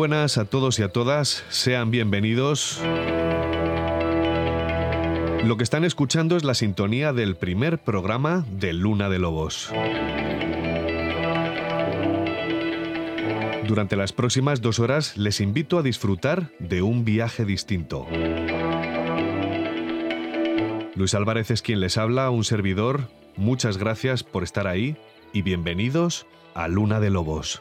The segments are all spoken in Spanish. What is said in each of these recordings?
Buenas a todos y a todas, sean bienvenidos. Lo que están escuchando es la sintonía del primer programa de Luna de Lobos. Durante las próximas dos horas les invito a disfrutar de un viaje distinto. Luis Álvarez es quien les habla, un servidor. Muchas gracias por estar ahí y bienvenidos a Luna de Lobos.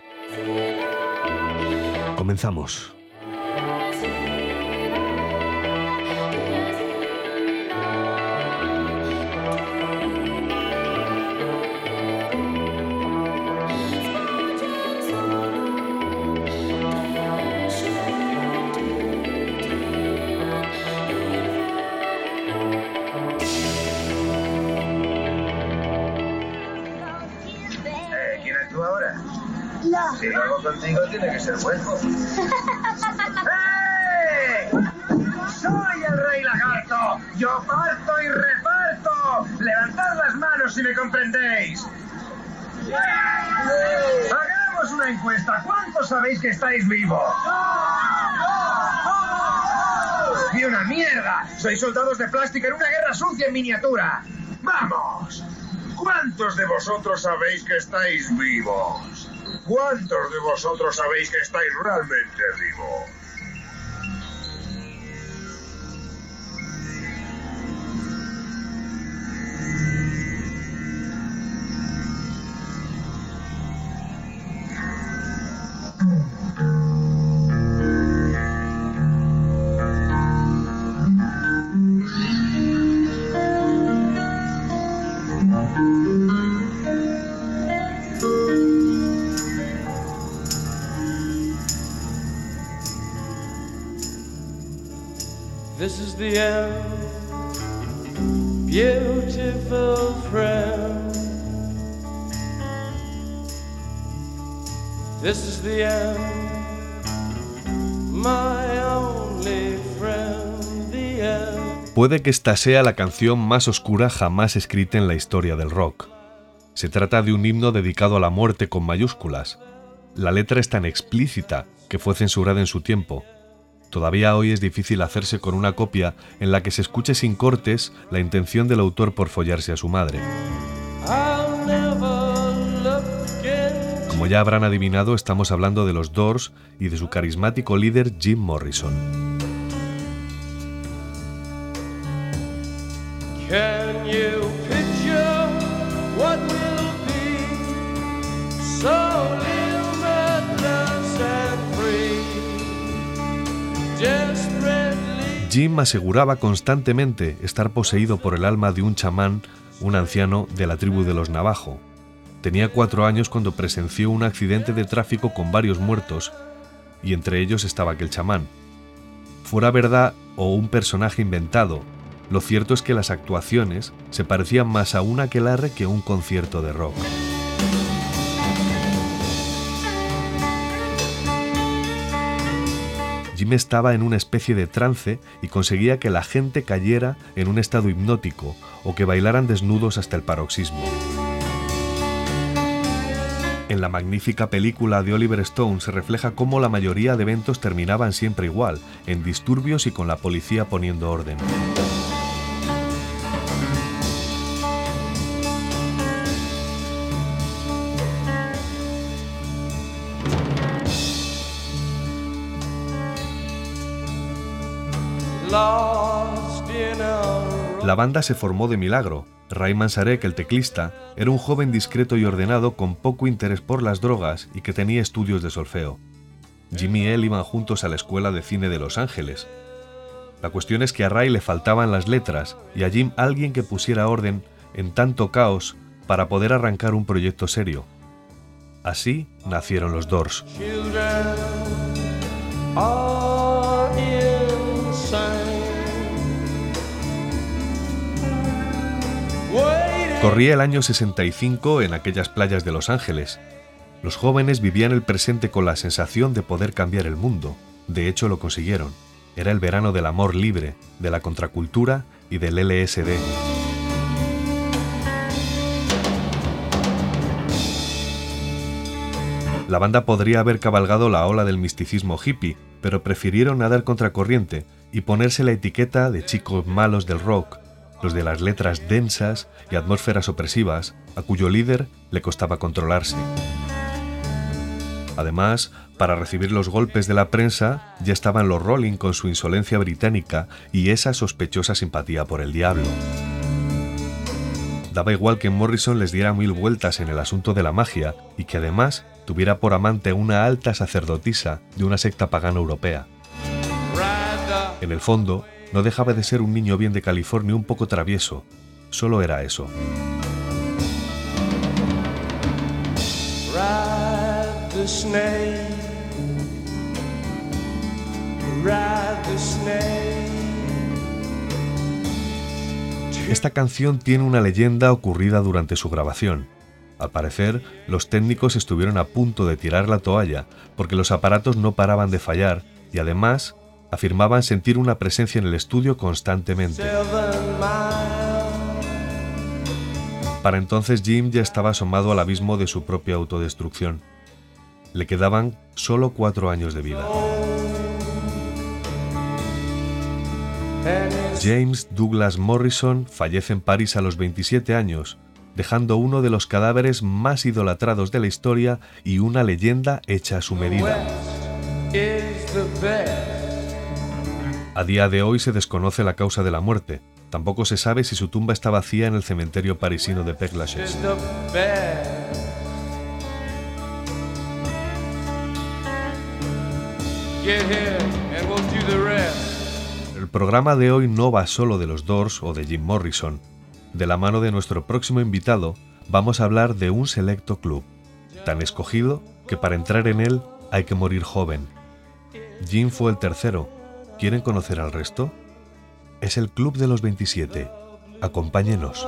Hago contigo, tiene que ser bueno. Una encuesta. ¿Cuántos sabéis que estáis vivos? ¡Y una mierda! Sois soldados de plástico en una guerra sucia en miniatura. ¡Vamos! ¿Cuántos de vosotros sabéis que estáis vivos? ¿Cuántos de vosotros sabéis que estáis realmente vivos? Beautiful friend. This is the end, my only friend, the end. Puede que esta sea la canción más oscura jamás escrita en la historia del rock. Se trata de un himno dedicado a la muerte con mayúsculas. La letra es tan explícita que fue censurada en su tiempo. Todavía hoy es difícil hacerse con una copia en la que se escuche sin cortes la intención del autor por follarse a su madre. Como ya habrán adivinado, estamos hablando de los Doors y de su carismático líder Jim Morrison. Can you picture what will be? So Jim aseguraba constantemente estar poseído por el alma de un chamán, un anciano de la tribu de los Navajo. Tenía cuatro años cuando presenció un accidente de tráfico con varios muertos, y entre ellos estaba aquel chamán. Fuera verdad o un personaje inventado, lo cierto es que las actuaciones se parecían más a un aquelarre que a un concierto de rock. Jim estaba en una especie de trance y conseguía que la gente cayera en un estado hipnótico o que bailaran desnudos hasta el paroxismo. En la magnífica película de Oliver Stone se refleja cómo la mayoría de eventos terminaban siempre igual, en disturbios y con la policía poniendo orden. La banda se formó de milagro. Ray Manzarek, el teclista, era un joven discreto y ordenado con poco interés por las drogas y que tenía estudios de solfeo. Jimmy y él iban juntos a la escuela de cine de Los Ángeles. La cuestión es que a Ray le faltaban las letras y a Jim alguien que pusiera orden en tanto caos para poder arrancar un proyecto serio. Así nacieron los Doors. Corría el año 65 en aquellas playas de Los Ángeles. Los jóvenes vivían el presente con la sensación de poder cambiar el mundo. De hecho, lo consiguieron. Era el verano del amor libre, de la contracultura y del LSD. La banda podría haber cabalgado la ola del misticismo hippie, pero prefirieron nadar contracorriente y ponerse la etiqueta de chicos malos del rock, los de las letras densas y atmósferas opresivas, a cuyo líder le costaba controlarse. Además, para recibir los golpes de la prensa ya estaban los Rolling con su insolencia británica y esa sospechosa simpatía por el diablo. Daba igual que Morrison les diera mil vueltas en el asunto de la magia y que además tuviera por amante una alta sacerdotisa de una secta pagana europea. En el fondo, no dejaba de ser un niño bien de California un poco travieso. Solo era eso. Ride the snake. Ride the snake. Esta canción tiene una leyenda ocurrida durante su grabación. Al parecer, los técnicos estuvieron a punto de tirar la toalla porque los aparatos no paraban de fallar y además afirmaban sentir una presencia en el estudio constantemente. Para entonces Jim ya estaba asomado al abismo de su propia autodestrucción. Le quedaban solo cuatro años de vida. James Douglas Morrison fallece en París a los 27 años, dejando uno de los cadáveres más idolatrados de la historia y una leyenda hecha a su medida. A día de hoy se desconoce la causa de la muerte. Tampoco se sabe si su tumba está vacía en el cementerio parisino de Père Is Lachaise. El programa de hoy no va solo de los Doors o de Jim Morrison. De la mano de nuestro próximo invitado, vamos a hablar de un selecto club, tan escogido que para entrar en él hay que morir joven. Jim fue el tercero. ¿Quieren conocer al resto? Es el Club de los 27. Acompáñenos.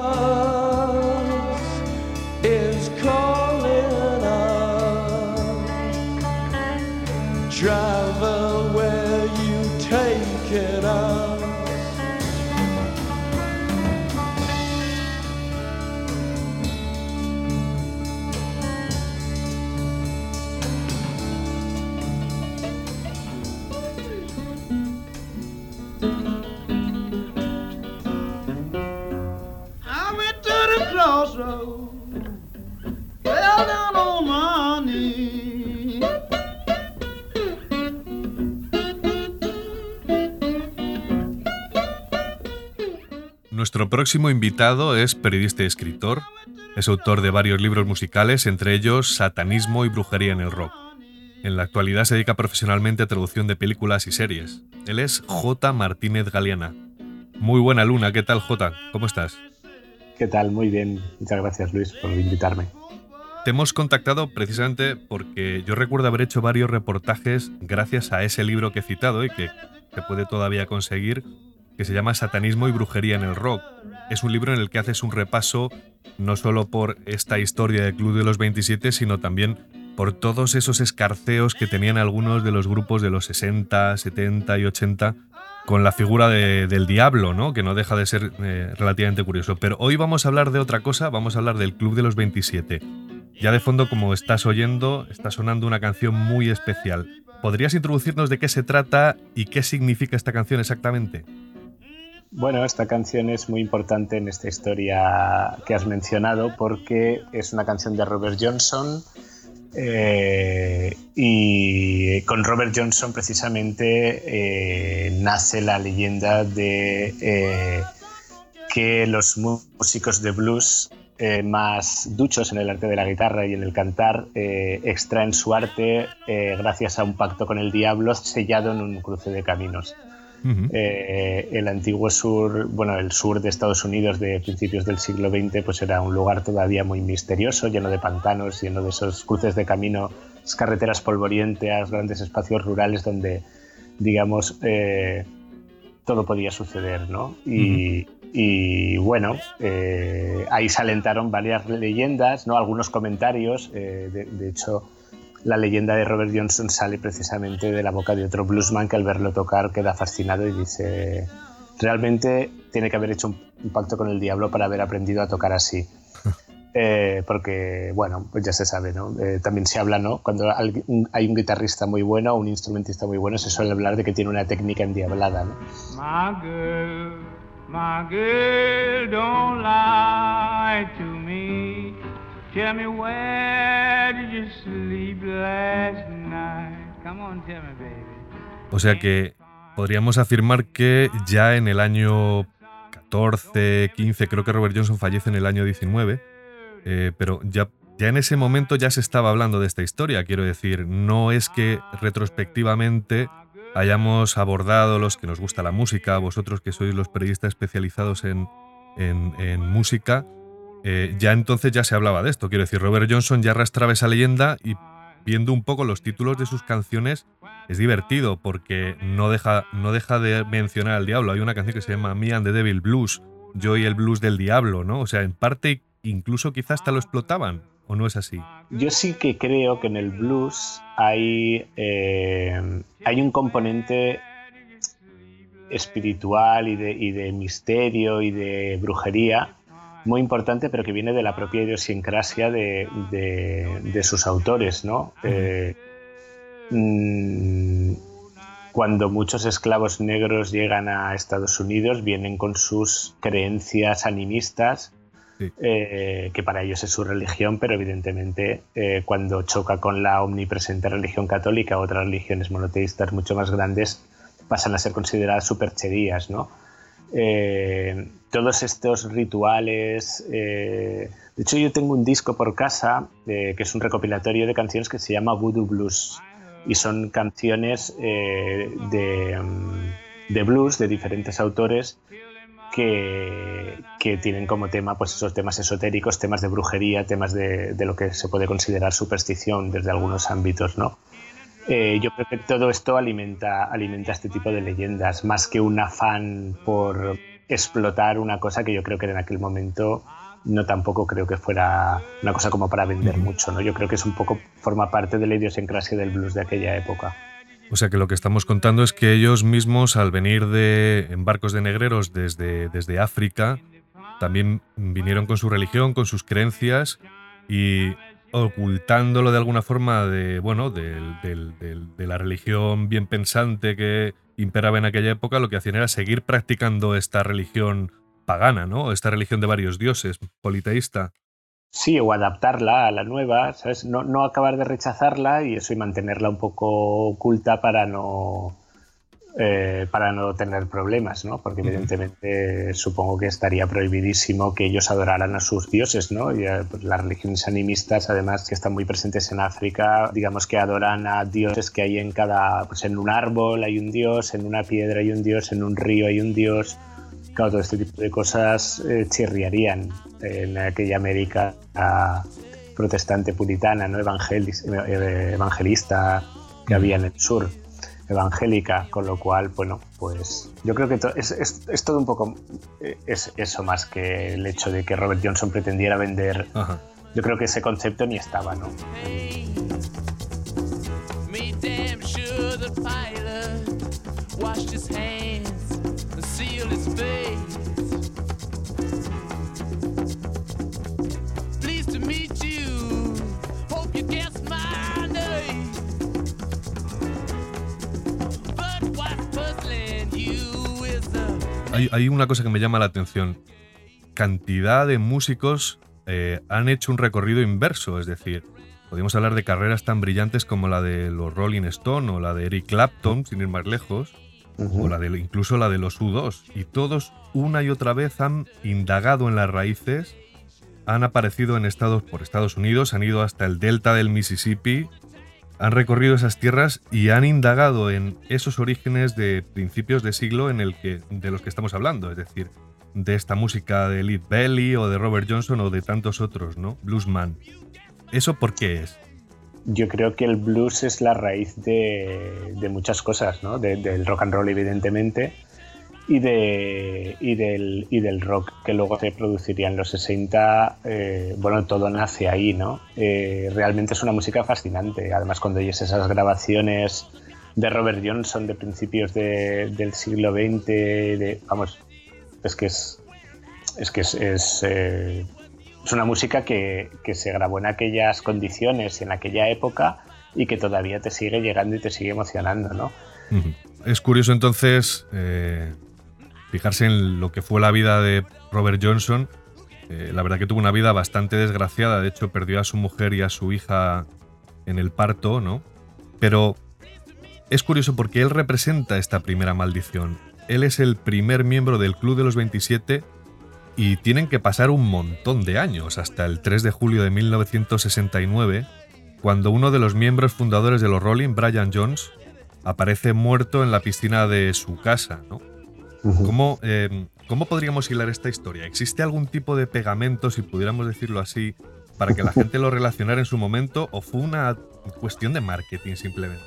Nuestro próximo invitado es periodista y escritor. Es autor de varios libros musicales, entre ellos Satanismo y Brujería en el Rock. En la actualidad se dedica profesionalmente a traducción de películas y series. Él es J. Martínez Galeana. Muy buena luna, ¿qué tal J? ¿Cómo estás? ¿Qué tal? Muy bien. Muchas gracias, Luis, por invitarme. Te hemos contactado precisamente porque yo recuerdo haber hecho varios reportajes gracias a ese libro que he citado y que se puede todavía conseguir, que se llama Satanismo y Brujería en el Rock. Es un libro en el que haces un repaso no solo por esta historia del Club de los 27, sino también por todos esos escarceos que tenían algunos de los grupos de los 60, 70 y 80 con la figura de- del diablo, ¿no? Que no deja de ser eh, relativamente curioso. Pero hoy vamos a hablar de otra cosa, vamos a hablar del Club de los 27. Ya de fondo, como estás oyendo, está sonando una canción muy especial. ¿Podrías introducirnos de qué se trata y qué significa esta canción exactamente? Bueno, esta canción es muy importante en esta historia que has mencionado porque es una canción de Robert Johnson eh, y con Robert Johnson precisamente eh, nace la leyenda de eh, que los músicos de blues más duchos en el arte de la guitarra y en el cantar extraen su arte gracias a un pacto con el diablo sellado en un cruce de caminos. Eh, el antiguo sur, bueno, el sur de Estados Unidos de principios del siglo XX, pues era un lugar todavía muy misterioso, lleno de pantanos, lleno de esos cruces de camino, carreteras polvorientas, grandes espacios rurales donde, digamos, eh, todo podía suceder, ¿no? Y, y, bueno, eh, ahí se alentaron varias leyendas, ¿no? Algunos comentarios, de, de hecho la leyenda de Robert Johnson sale precisamente de la boca de otro bluesman que al verlo tocar queda fascinado y dice, realmente tiene que haber hecho un, un pacto con el diablo para haber aprendido a tocar así. Eh, porque, bueno, pues ya se sabe, ¿no? Eh, también se habla, ¿no? Cuando hay un guitarrista muy bueno o un instrumentista muy bueno, se suele hablar de que tiene una técnica endiablada, ¿no? My girl, my girl, don't lie to me. Tell me where did you sleep last night? Come on, tell me, baby. O sea que podríamos afirmar que ya en el año 14, 15, creo que Robert Johnson fallece en el año 19, eh, pero ya, en ese momento ya se estaba hablando de esta historia, quiero decir, no es que retrospectivamente hayamos abordado los que nos gusta la música, vosotros que sois los periodistas especializados en, música, eh, ya entonces ya se hablaba de esto, quiero decir, Robert Johnson ya arrastraba esa leyenda y viendo un poco los títulos de sus canciones es divertido porque no deja, no deja de mencionar al diablo. Hay una canción que se llama Me and the Devil Blues, yo y el blues del diablo, ¿no? O sea, en parte incluso quizás hasta lo explotaban, ¿o no es así? Yo sí que creo que en el blues hay, eh, hay un componente espiritual y de, y de, misterio y de brujería muy importante, pero que viene de la propia idiosincrasia de, de, sus autores, ¿no? Eh, mm, cuando muchos esclavos negros llegan a Estados Unidos, vienen con sus creencias animistas eh, que para ellos es su religión, pero evidentemente eh, cuando choca con la omnipresente religión católica otras religiones monoteístas mucho más grandes, pasan a ser consideradas supercherías, ¿no? Eh, todos estos rituales. de hecho, yo tengo un disco por casa que es un recopilatorio de canciones que se llama Voodoo Blues y son canciones de, mm, de, blues de diferentes autores que, tienen como tema pues esos temas esotéricos, temas de brujería, temas de, lo que se puede considerar superstición desde algunos ámbitos, ¿no? Eh, yo creo que todo esto alimenta, alimenta este tipo de leyendas, más que un afán por explotar una cosa que yo creo que en aquel momento no tampoco creo que fuera una cosa como para vender mucho, ¿no? Yo creo que es un poco, forma parte de la idiosincrasia del blues de aquella época. O sea que lo que estamos contando es que ellos mismos, al venir de, en barcos de negreros desde, desde África, también vinieron con su religión, con sus creencias y ocultándolo de alguna forma de, bueno, de, la religión bien pensante que imperaba en aquella época, lo que hacían era seguir practicando esta religión pagana, ¿no? Esta religión de varios dioses, politeísta. Sí, o adaptarla a la nueva, ¿sabes? No, no acabar de rechazarla y eso y mantenerla un poco oculta para no, eh, para no tener problemas, ¿no? Porque evidentemente supongo que estaría prohibidísimo que ellos adoraran a sus dioses, ¿no? Y, eh, pues, las religiones animistas, además, que están muy presentes en África, digamos que adoran a dioses que hay en cada, pues en un árbol hay un dios, en una piedra hay un dios, en un río hay un dios. Claro, todo este tipo de cosas eh, chirriarían en aquella América protestante puritana, ¿no? Eh, evangelista que había en el sur, evangélica, con lo cual, bueno, pues yo creo que es, es, todo un poco, eh, es eso más que el hecho de que Robert Johnson pretendiera vender, yo creo que ese concepto ni estaba, ¿no? Hay, una cosa que me llama la atención. Cantidad de músicos eh, han hecho un recorrido inverso, es decir, podemos hablar de carreras tan brillantes como la de los Rolling Stone o la de Eric Clapton, sin ir más lejos, o la de, incluso la de los U2. Y todos una y otra vez han indagado en las raíces, han aparecido en Estados, por Estados Unidos, han ido hasta el delta del Mississippi, han recorrido esas tierras y han indagado en esos orígenes de principios de siglo en el que, de los que estamos hablando, es decir, de esta música de Lead Belly o de Robert Johnson o de tantos otros, ¿no? Bluesman. ¿Eso por qué es? Yo creo que el blues es la raíz de, muchas cosas, ¿no? del rock and roll, evidentemente, y, de, y, del, y del rock que luego se produciría en los 60, eh, bueno, todo nace ahí, ¿no? Eh, realmente es una música fascinante. Además, cuando oyes esas grabaciones de Robert Johnson de principios del siglo XX, vamos, es que es, es que es, es, eh, es una música que, que, se grabó en aquellas condiciones, en aquella época, y que todavía te sigue llegando y te sigue emocionando, ¿no? Es curioso entonces fijarse en lo que fue la vida de Robert Johnson. Eh, la verdad que tuvo una vida bastante desgraciada, de hecho perdió a su mujer y a su hija en el parto, ¿no? Pero es curioso porque él representa esta primera maldición. Él es el primer miembro del Club de los 27 y tienen que pasar un montón de años, hasta el 3 de julio de 1969, cuando uno de los miembros fundadores de los Rolling, Brian Jones, aparece muerto en la piscina de su casa. ¿no? Em, ¿Cómo, podríamos hilar esta historia? ¿Existe algún tipo de pegamento, si pudiéramos decirlo así, para que la gente lo relacionara en su momento o fue una cuestión de marketing simplemente?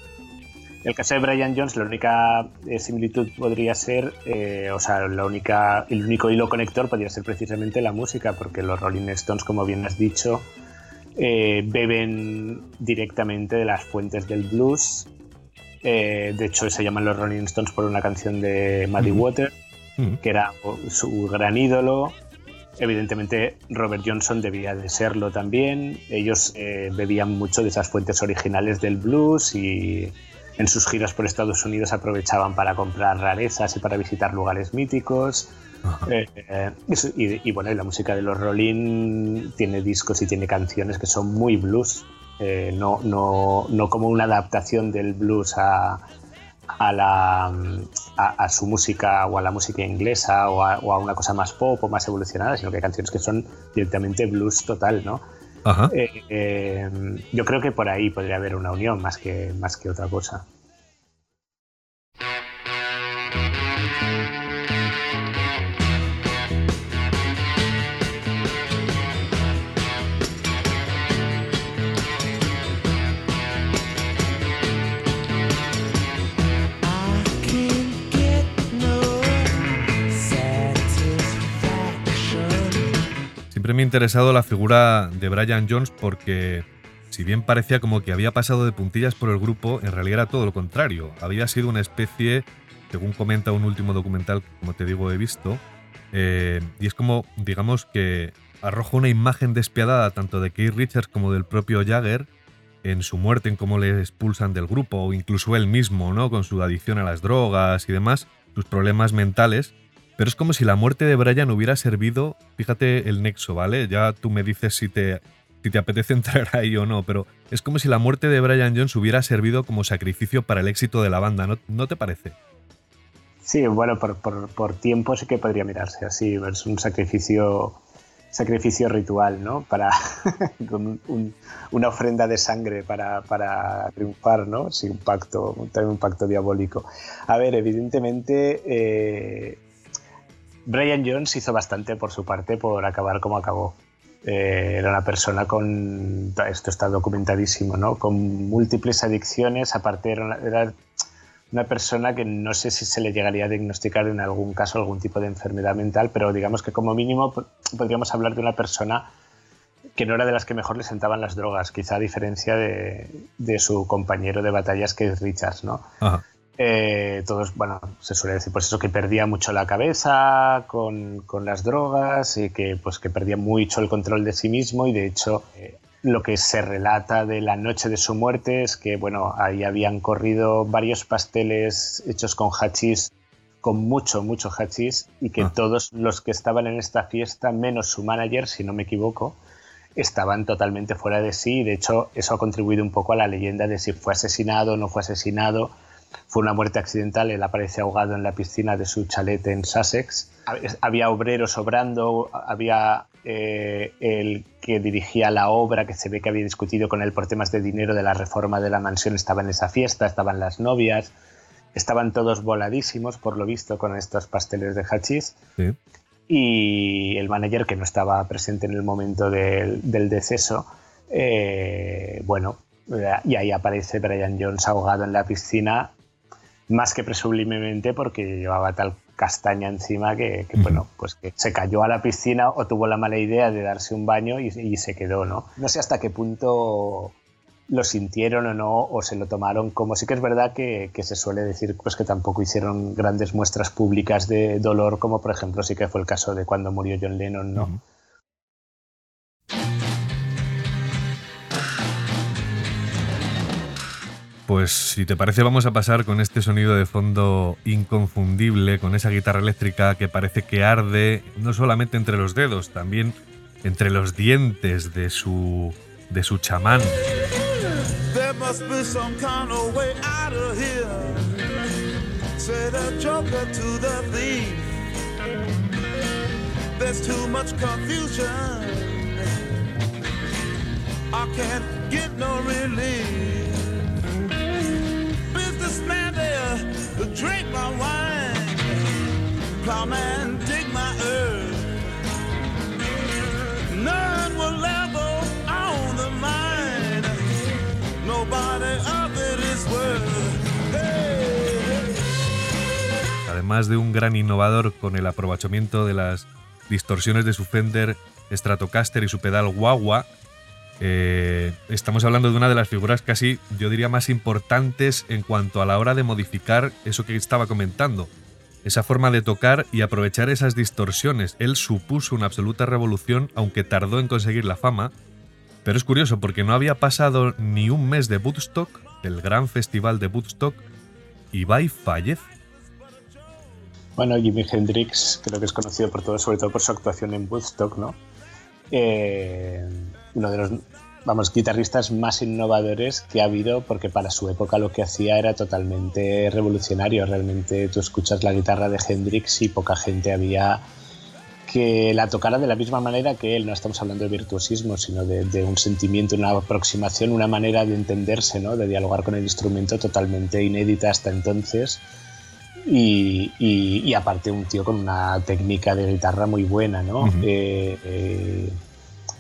El caso de Brian Jones, la única eh, similitud podría ser, eh, o sea, la única, el único hilo conector podría ser precisamente la música, porque los Rolling Stones, como bien has dicho, eh, beben directamente de las fuentes del blues eh, de hecho, se llaman los Rolling Stones por una canción de Muddy Water, que era su gran ídolo. Evidentemente, Robert Johnson debía de serlo también. Ellos eh, bebían mucho de esas fuentes originales del blues y en sus giras por Estados Unidos aprovechaban para comprar rarezas y para visitar lugares míticos. Eh, y, y, bueno, la música de los Rolling tiene discos y tiene canciones que son muy blues. Eh, no, no, no, como una adaptación del blues a, a, la, a, su música o a la música inglesa o a, una cosa más pop o más evolucionada, sino que hay canciones que son directamente blues total, ¿no? Eh, eh, yo creo que por ahí podría haber una unión más que, más que otra cosa. Siempre me ha interesado la figura de Brian Jones porque, si bien parecía como que había pasado de puntillas por el grupo, en realidad era todo lo contrario. Había sido una especie, según comenta un último documental que, como te digo, he visto, eh, y es como, digamos, que arroja una imagen despiadada tanto de Keith Richards como del propio Jagger en su muerte, en cómo le expulsan del grupo, o incluso él mismo, ¿no? Con su adicción a las drogas y demás, sus problemas mentales. Pero es como si la muerte de Brian hubiera servido, fíjate el nexo, ¿vale? Ya tú me dices si te, si te apetece entrar ahí o no, pero es como si la muerte de Brian Jones hubiera servido como sacrificio para el éxito de la banda, ¿no, ¿no te parece? Sí, bueno, por, por, tiempo sí que podría mirarse así, es un sacrificio sacrificio ritual, ¿no? Para una ofrenda de sangre para, para, triunfar, ¿no? Sin un pacto, un pacto diabólico. A ver, evidentemente eh, Brian Jones hizo bastante por su parte por acabar como acabó. Eh, era una persona con, esto está documentadísimo, ¿no? Con múltiples adicciones, aparte era una, persona que no sé si se le llegaría a diagnosticar en algún caso algún tipo de enfermedad mental, pero digamos que como mínimo podríamos hablar de una persona que no era de las que mejor le sentaban las drogas, quizá a diferencia de, su compañero de batallas que es Richards, ¿no? Eh, todos, bueno, se suele decir pues eso, que perdía mucho la cabeza con, con, las drogas y que, pues, que perdía mucho el control de sí mismo. Y de hecho eh, lo que se relata de la noche de su muerte es que, bueno, ahí habían corrido varios pasteles hechos con hachís, con mucho, mucho hachís y que ah. todos los que estaban en esta fiesta, menos su manager, si no me equivoco, estaban totalmente fuera de sí. Y de hecho eso ha contribuido un poco a la leyenda de si fue asesinado o no fue asesinado fue una muerte accidental, él aparece ahogado en la piscina de su chalet en Sussex. Había obreros obrando, había eh, el que dirigía la obra, que se ve que había discutido con él por temas de dinero de la reforma de la mansión, estaba en esa fiesta, estaban las novias, estaban todos voladísimos, por lo visto, con estos pasteles de hachís. Y el manager, que no estaba presente en el momento del, deceso, eh, bueno, y ahí aparece Brian Jones ahogado en la piscina más que presumiblemente porque llevaba tal castaña encima que, bueno, pues que se cayó a la piscina o tuvo la mala idea de darse un baño y, se quedó, ¿no? No sé hasta qué punto lo sintieron o no, o se lo tomaron como sí que es verdad que, se suele decir pues que tampoco hicieron grandes muestras públicas de dolor como por ejemplo sí que fue el caso de cuando murió John Lennon, ¿no? Pues si te parece vamos a pasar con este sonido de fondo inconfundible, con esa guitarra eléctrica que parece que arde no solamente entre los dedos, también entre los dientes de su de su chamán. There must be some kind My earth. Nobody is worth. Además de un gran innovador con el aprovechamiento de las distorsiones de su Fender Stratocaster y su pedal Wawa, eh, estamos hablando de una de las figuras casi, yo diría, más importantes en cuanto a la hora de modificar eso que estaba comentando. Esa forma de tocar y aprovechar esas distorsiones. Él supuso una absoluta revolución, aunque tardó en conseguir la fama. Pero es curioso porque no había pasado ni un mes de Woodstock, del gran festival de Woodstock, y y fallece. Bueno, Jimi Hendrix creo que es conocido por todo, sobre todo por su actuación en Woodstock, ¿no? Eh, uno de los, vamos, guitarristas más innovadores que ha habido, porque para su época lo que hacía era totalmente revolucionario. Realmente tú escuchas la guitarra de Hendrix y poca gente había que la tocara de la misma manera que él. No estamos hablando de virtuosismo, sino de, de un sentimiento, una aproximación, una manera de entenderse, ¿no? de dialogar con el instrumento totalmente inédita hasta entonces. Y, y- y aparte un tío con una técnica de guitarra muy buena, ¿no? Ujú. Eh, eh,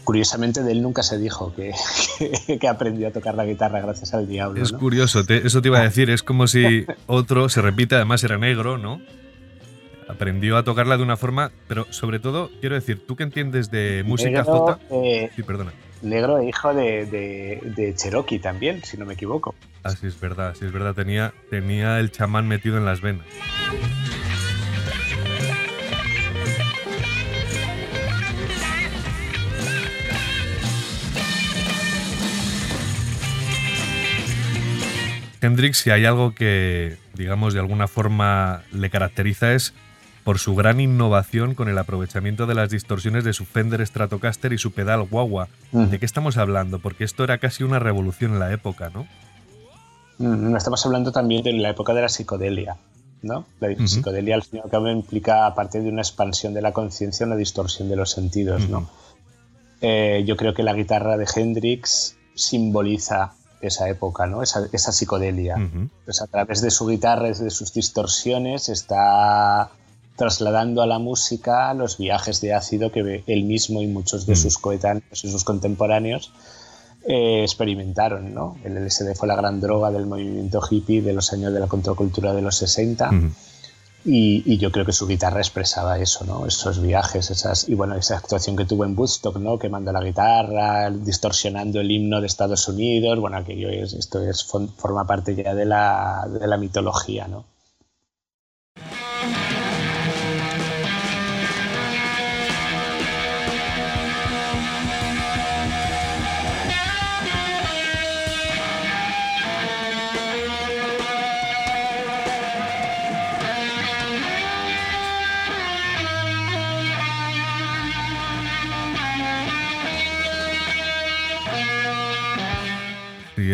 curiosamente de él nunca se dijo que, que, que aprendió a tocar la guitarra gracias al diablo. Es ¿no? curioso, te- eso te iba a decir, es como si otro se repite, además era negro, ¿no? Aprendió a tocarla de una forma, pero sobre todo, quiero decir, tú que entiendes de música Negro, Jota. eh, Sí, perdona. negro e hijo de, de- de Cherokee también, si no me equivoco. Ah, sí, es verdad, sí, es verdad, tenía, tenía el chamán metido en las venas. Hendrix, si hay algo que, digamos, de alguna forma le caracteriza es por su gran innovación con el aprovechamiento de las distorsiones de su Fender Stratocaster y su pedal Wawa. ¿De qué estamos hablando? Porque esto era casi una revolución en la época, ¿no? Mm, Estamos hablando también de la época de la psicodelia. ¿no? La psicodelia al fin y al cabo implica, aparte de una expansión de la conciencia, una distorsión de los sentidos. ¿no? Eh, yo creo que la guitarra de Hendrix simboliza esa época, ¿no? esa, esa psicodelia. Ujú. Pues a través de su guitarra, de sus distorsiones, está trasladando a la música los viajes de ácido que él mismo y muchos de Mm. sus coetáneos y sus contemporáneos eh, experimentaron. ¿no? El LSD fue la gran droga del movimiento hippie de los años de la contracultura de los 60 Ujú. Y, y yo creo que su guitarra expresaba eso, ¿no? esos viajes, esas y bueno, esa actuación que tuvo en Woodstock, ¿no? quemando la guitarra, distorsionando el himno de Estados Unidos, bueno, aquello es, esto es, forma parte ya de la, de la mitología. ¿no?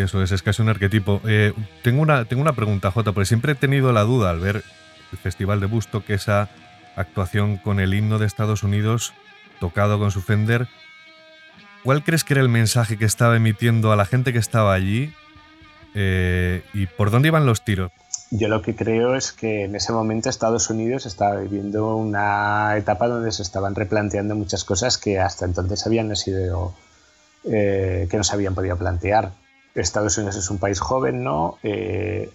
Eso es, es casi un arquetipo. Eh, tengo, una, tengo una pregunta, Jota, porque siempre he tenido la duda al ver el Festival de Busto que esa actuación con el himno de Estados Unidos tocado con su Fender. ¿Cuál crees que era el mensaje que estaba emitiendo a la gente que estaba allí? Eh, ¿Y por dónde iban los tiros? Yo lo que creo es que en ese momento Estados Unidos estaba viviendo una etapa donde se estaban replanteando muchas cosas que hasta entonces habían sido eh, que no se habían podido plantear. Estados Unidos es un país joven, ¿no? Eh,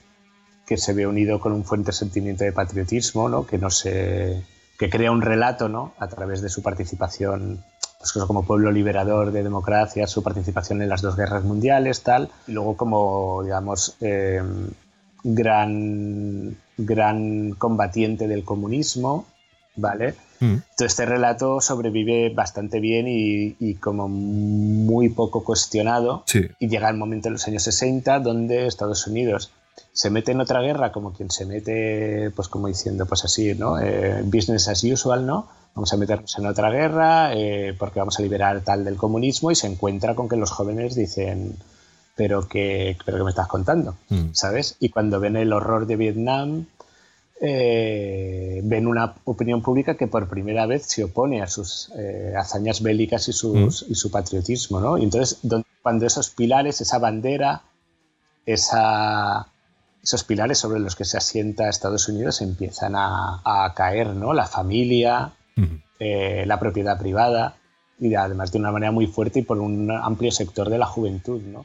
que se ve unido con un fuerte sentimiento de patriotismo, ¿no? Que crea un relato, ¿no? A través de su participación pues como pueblo liberador de democracia, su participación en las dos guerras mundiales, tal, y luego como, digamos, eh, gran, gran combatiente del comunismo ¿vale? Mm. Entonces este relato sobrevive bastante bien y, y como muy poco cuestionado. Sí. Y llega el momento en los años 60 donde Estados Unidos se mete en otra guerra como quien se mete, pues como diciendo, pues así, ¿no? Eh, business as usual, ¿no? Vamos a meternos en otra guerra eh, porque vamos a liberar tal del comunismo y se encuentra con que los jóvenes dicen, pero que, pero que me estás contando, Mm. ¿sabes? Y cuando ven el horror de Vietnam, eh, ven una opinión pública que por primera vez se opone a sus eh, hazañas bélicas y, sus, y su patriotismo, ¿no? Y entonces, don- cuando esos pilares, esa bandera, esa, esos pilares sobre los que se asienta Estados Unidos empiezan a, a caer, ¿no? La familia, Mm. eh, la propiedad privada y además de una manera muy fuerte y por un amplio sector de la juventud, ¿no?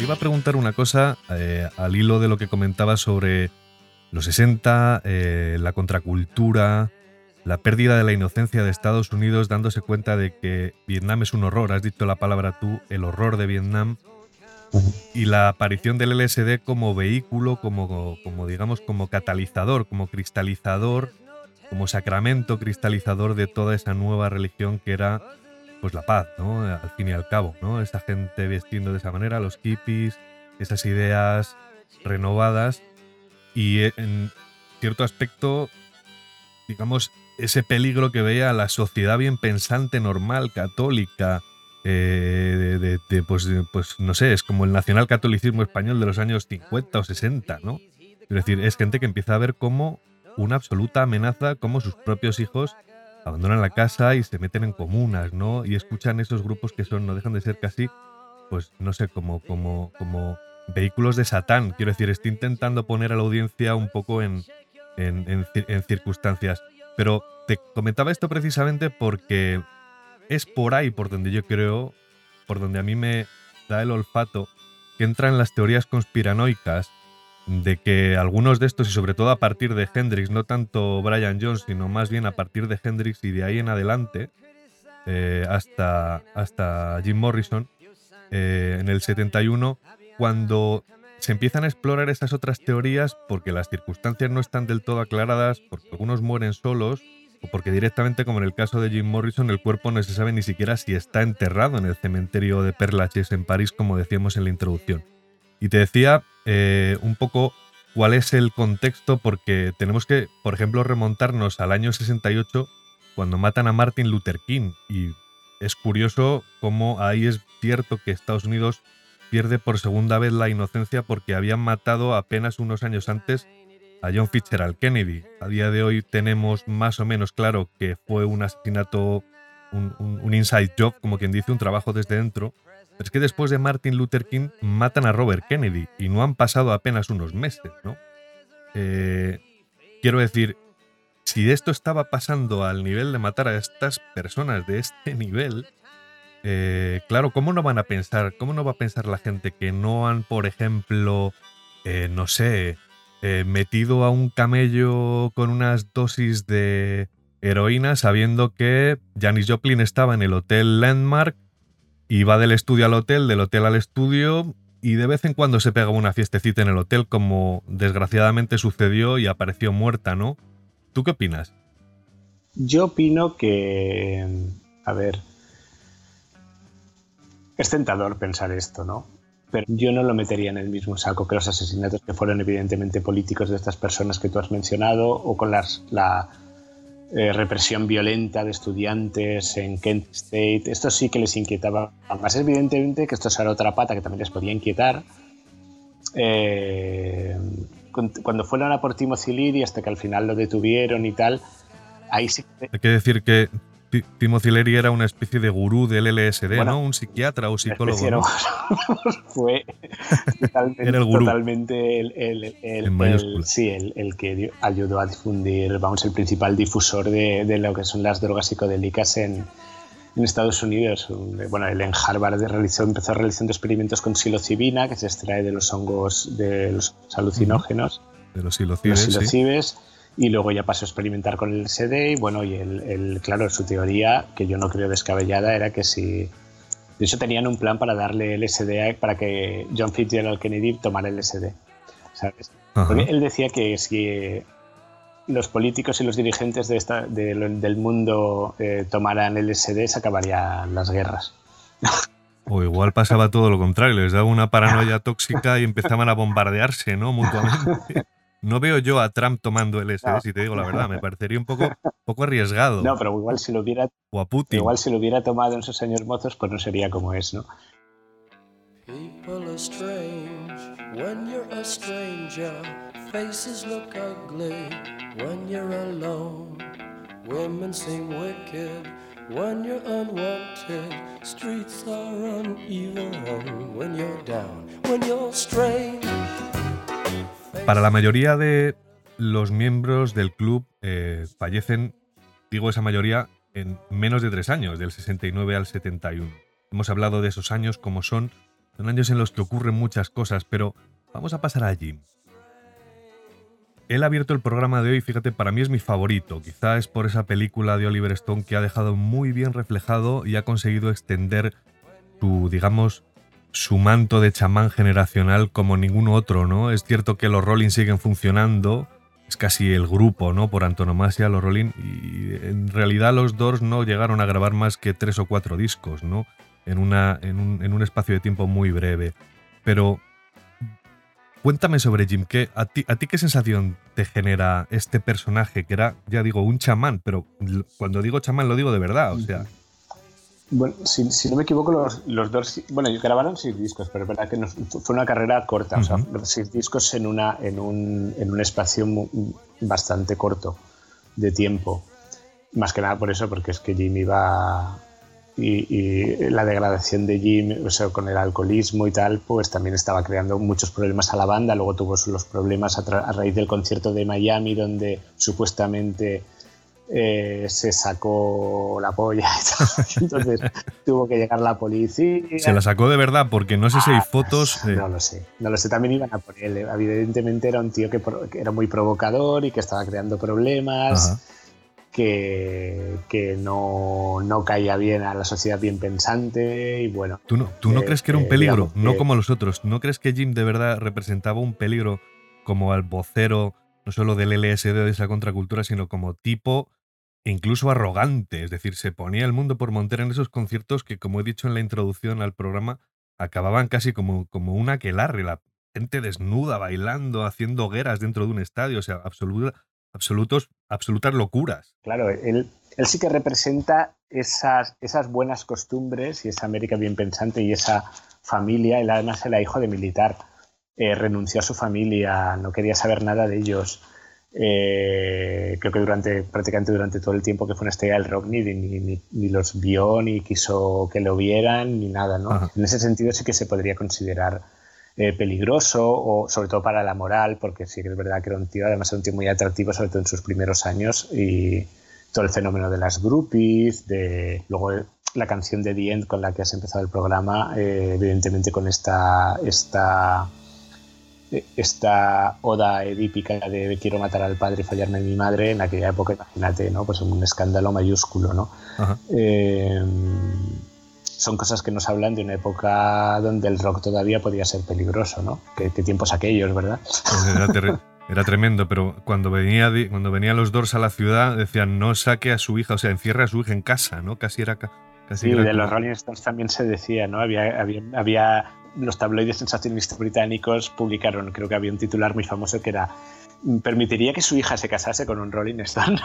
Te iba a preguntar una cosa eh, al hilo de lo que comentabas sobre los 60, eh, la contracultura, la pérdida de la inocencia de Estados Unidos dándose cuenta de que Vietnam es un horror, has dicho la palabra tú, el horror de Vietnam, y la aparición del LSD como vehículo, como, como digamos, como catalizador, como cristalizador, como sacramento cristalizador de toda esa nueva religión que era pues la paz, ¿no? Al fin y al cabo, ¿no? Esa gente vestiendo de esa manera, los hippies, esas ideas renovadas y en cierto aspecto, digamos, ese peligro que veía la sociedad bien pensante, normal, católica, eh, de, pues, pues no sé, es como el nacionalcatolicismo español de los años 50 o 60, ¿no? Es decir, es gente que empieza a ver como una absoluta amenaza, como sus propios hijos abandonan la casa y se meten en comunas, ¿no? Y escuchan esos grupos que son, no dejan de ser casi, pues no sé, como, como, como vehículos de Satán. Quiero decir, estoy intentando poner a la audiencia un poco en, en, en en circunstancias. Pero te comentaba esto precisamente porque es por ahí por donde yo creo, por donde a mí me da el olfato, que entran las teorías conspiranoicas de que algunos de estos, y sobre todo a partir de Hendrix, no tanto Brian Jones, sino más bien a partir de Hendrix y de ahí en adelante, eh, hasta, hasta Jim Morrison, eh, en el 71, cuando se empiezan a explorar esas otras teorías porque las circunstancias no están del todo aclaradas, porque algunos mueren solos, o porque directamente, como en el caso de Jim Morrison, el cuerpo no se sabe ni siquiera si está enterrado en el cementerio de Père en París, como decíamos en la introducción. Y te decía eh, un poco cuál es el contexto, porque tenemos que, por ejemplo, remontarnos al año 68, cuando matan a Martin Luther King. Y es curioso cómo ahí es cierto que Estados Unidos pierde por segunda vez la inocencia porque habían matado apenas unos años antes a John Fitzgerald Kennedy. A día de hoy tenemos más o menos claro que fue un asesinato, un, inside job, como quien dice, un trabajo desde dentro. Es que después de Martin Luther King matan a Robert Kennedy y no han pasado apenas unos meses, ¿no? Eh, quiero decir, si esto estaba pasando al nivel de matar a estas personas de este nivel, eh, claro, ¿cómo no van a pensar? ¿Cómo no va a pensar la gente que no han, por ejemplo, eh, no sé, metido a un camello con unas dosis de heroína sabiendo que Janis Joplin estaba en el hotel Landmark y va del estudio al hotel, del hotel al estudio y de vez en cuando se pega una fiestecita en el hotel como desgraciadamente sucedió y apareció muerta, ¿no? ¿Tú qué opinas? Yo opino que, a ver, es tentador pensar esto, ¿no? Pero yo no lo metería en el mismo saco que los asesinatos que fueron evidentemente políticos de estas personas que tú has mencionado o con las, la eh, represión violenta de estudiantes en Kent State. Esto sí que les inquietaba más. Evidentemente que esto será otra pata que también les podía inquietar. Eh, cu- cuando fueron a por Timothy Leary hasta que al final lo detuvieron y tal, ahí sí Hay que decir que Ti- Timothy Leary era una especie de gurú del LSD, Bueno, ¿no? Un psiquiatra o psicólogo. ¿no? fue totalmente, Era el gurú. totalmente el, el- el- En el- mayúsculas. sí, el, el que ayudó a difundir, vamos, el principal difusor de, de lo que son las drogas psicodélicas en, en Estados Unidos. Un- Bueno, él en Harvard realizó, empezó realizando experimentos con psilocibina, que se extrae de los hongos de los alucinógenos De los los silocibes, sí. Y luego ya pasó a experimentar con el LSD y bueno, y el, el- claro, su teoría, que yo no creo descabellada, era que si... De hecho, tenían un plan para darle LSD a- para que John Fitzgerald Kennedy tomara LSD, ¿sabes? Ajá. Porque él decía que si los políticos y los dirigentes de esta- de lo- del mundo eh, tomaran LSD, se acabarían las guerras. O igual pasaba todo lo contrario, les daba una paranoia tóxica y empezaban a bombardearse, ¿no? Mutuamente. No veo yo a Trump tomando LSD, No. si te digo la verdad. Me parecería un poco, poco arriesgado. No, pero igual si lo hubiera, o a Putin. igual si lo hubiera tomado en esos años mozos, pues no sería como es, ¿no? People are strange when you're a stranger. Faces look ugly when you're alone. Women seem wicked when you're unwanted. Streets are uneven when you're down. When you're strange. Para la mayoría de los miembros del club eh, fallecen, digo esa mayoría, en menos de tres años, del 69 al 71. Hemos hablado de esos años como son, son años en los que ocurren muchas cosas, pero vamos a pasar a Jim. Él ha abierto el programa de hoy, fíjate, para mí es mi favorito. Quizá es por esa película de Oliver Stone que ha dejado muy bien reflejado y ha conseguido extender su, digamos, su manto de chamán generacional como ningún otro, ¿no? Es cierto que los Rolling siguen funcionando, es casi el grupo, ¿no? Por antonomasia, los Rolling, y en realidad los Doors no llegaron a grabar más que tres o cuatro discos, ¿no? En, una, en, un, en un espacio de tiempo muy breve. Pero cuéntame sobre Jim, ¿qué, a, ti, ¿a ti qué sensación te genera este personaje que era, ya digo, un chamán? Pero cuando digo chamán lo digo de verdad, o sea, Bueno, si, si no me equivoco, los, los dos, bueno, grabaron seis discos, pero es verdad que no- fue una carrera corta, o sea, Ujú. los seis discos en, una, en, un, en un espacio bastante corto de tiempo. Más que nada por eso, porque es que Jim iba... Y, y la degradación de Jim, o sea, con el alcoholismo y tal, pues también estaba creando muchos problemas a la banda. Luego tuvo los problemas a, a raíz del concierto de Miami, donde supuestamente eh, se sacó la polla y tal. Entonces tuvo que llegar la policía. se la sacó de verdad porque no sé si hay Ah, fotos... eh, No lo sé, no lo sé. También iban a por él. Evidentemente era un tío que, era muy provocador y que estaba creando problemas, Ajá. que, que no, no caía bien a la sociedad bien pensante y bueno. ¿Tú no, tú no eh, crees que era un eh, peligro? no como los otros. ¿No crees que Jim de verdad representaba un peligro como al vocero, no solo del LSD de esa contracultura, sino como tipo incluso arrogante? Es decir, se ponía el mundo por montar en esos conciertos que, como he dicho en la introducción al programa, acababan casi como, como un aquelarre, la gente desnuda, bailando, haciendo hogueras dentro de un estadio, o sea, absolutos, absolutas locuras. Claro, él, él sí que representa esas, esas buenas costumbres y esa América bien pensante y esa familia. Él además era hijo de militar. Eh, renunció a su familia, no quería saber nada de ellos. Eh, creo que durante prácticamente durante todo el tiempo que fue una estrella del rock ni, ni, ni- ni los vio ni quiso que lo vieran ni nada ¿no? Ajá. en ese sentido sí que se podría considerar eh, peligroso o sobre todo para la moral porque sí que es verdad que era un tío además era un tío muy atractivo sobre todo en sus primeros años y todo el fenómeno de las groupies de luego la canción de The End con la que has empezado el programa eh, evidentemente con esta esta esta oda edípica de quiero matar al padre y fallarme a mi madre en aquella época, imagínate, ¿no? Pues un escándalo mayúsculo, ¿no? Eh, son cosas que nos hablan de una época donde el rock todavía podía ser peligroso, ¿no? ¿Qué, qué tiempos aquellos, ¿verdad? Pues Era, tremendo, pero cuando venía cuando venían los Doors a la ciudad decían no saque a su hija, o sea, encierre a su hija en casa, ¿no? Casi era ca- casi Sí, era de como- los Rolling Stones también se decía, ¿no? Había, había, había los tabloides sensacionalistas británicos publicaron, creo que había un titular muy famoso que era permitiría que su hija se casase con un Rolling Stone.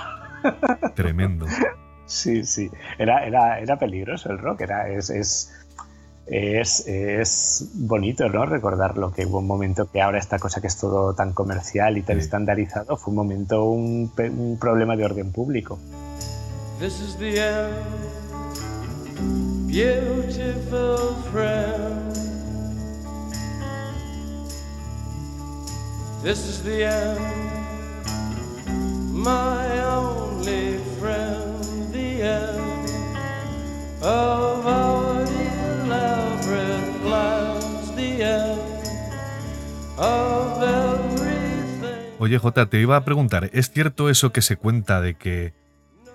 tremendo. Sí, sí. Era, era, era peligroso el rock. Era, es, es, es, es bonito, ¿no? Recordarlo, que hubo un momento que ahora esta cosa que es todo tan comercial y tan Sí. estandarizado fue un momento, un, un problema de orden público. This is the end, beautiful friend. This is the end, my only friend, the end of our elaborate plans, the end of everything. Oye, Jota, te iba a preguntar, ¿es cierto eso que se cuenta de que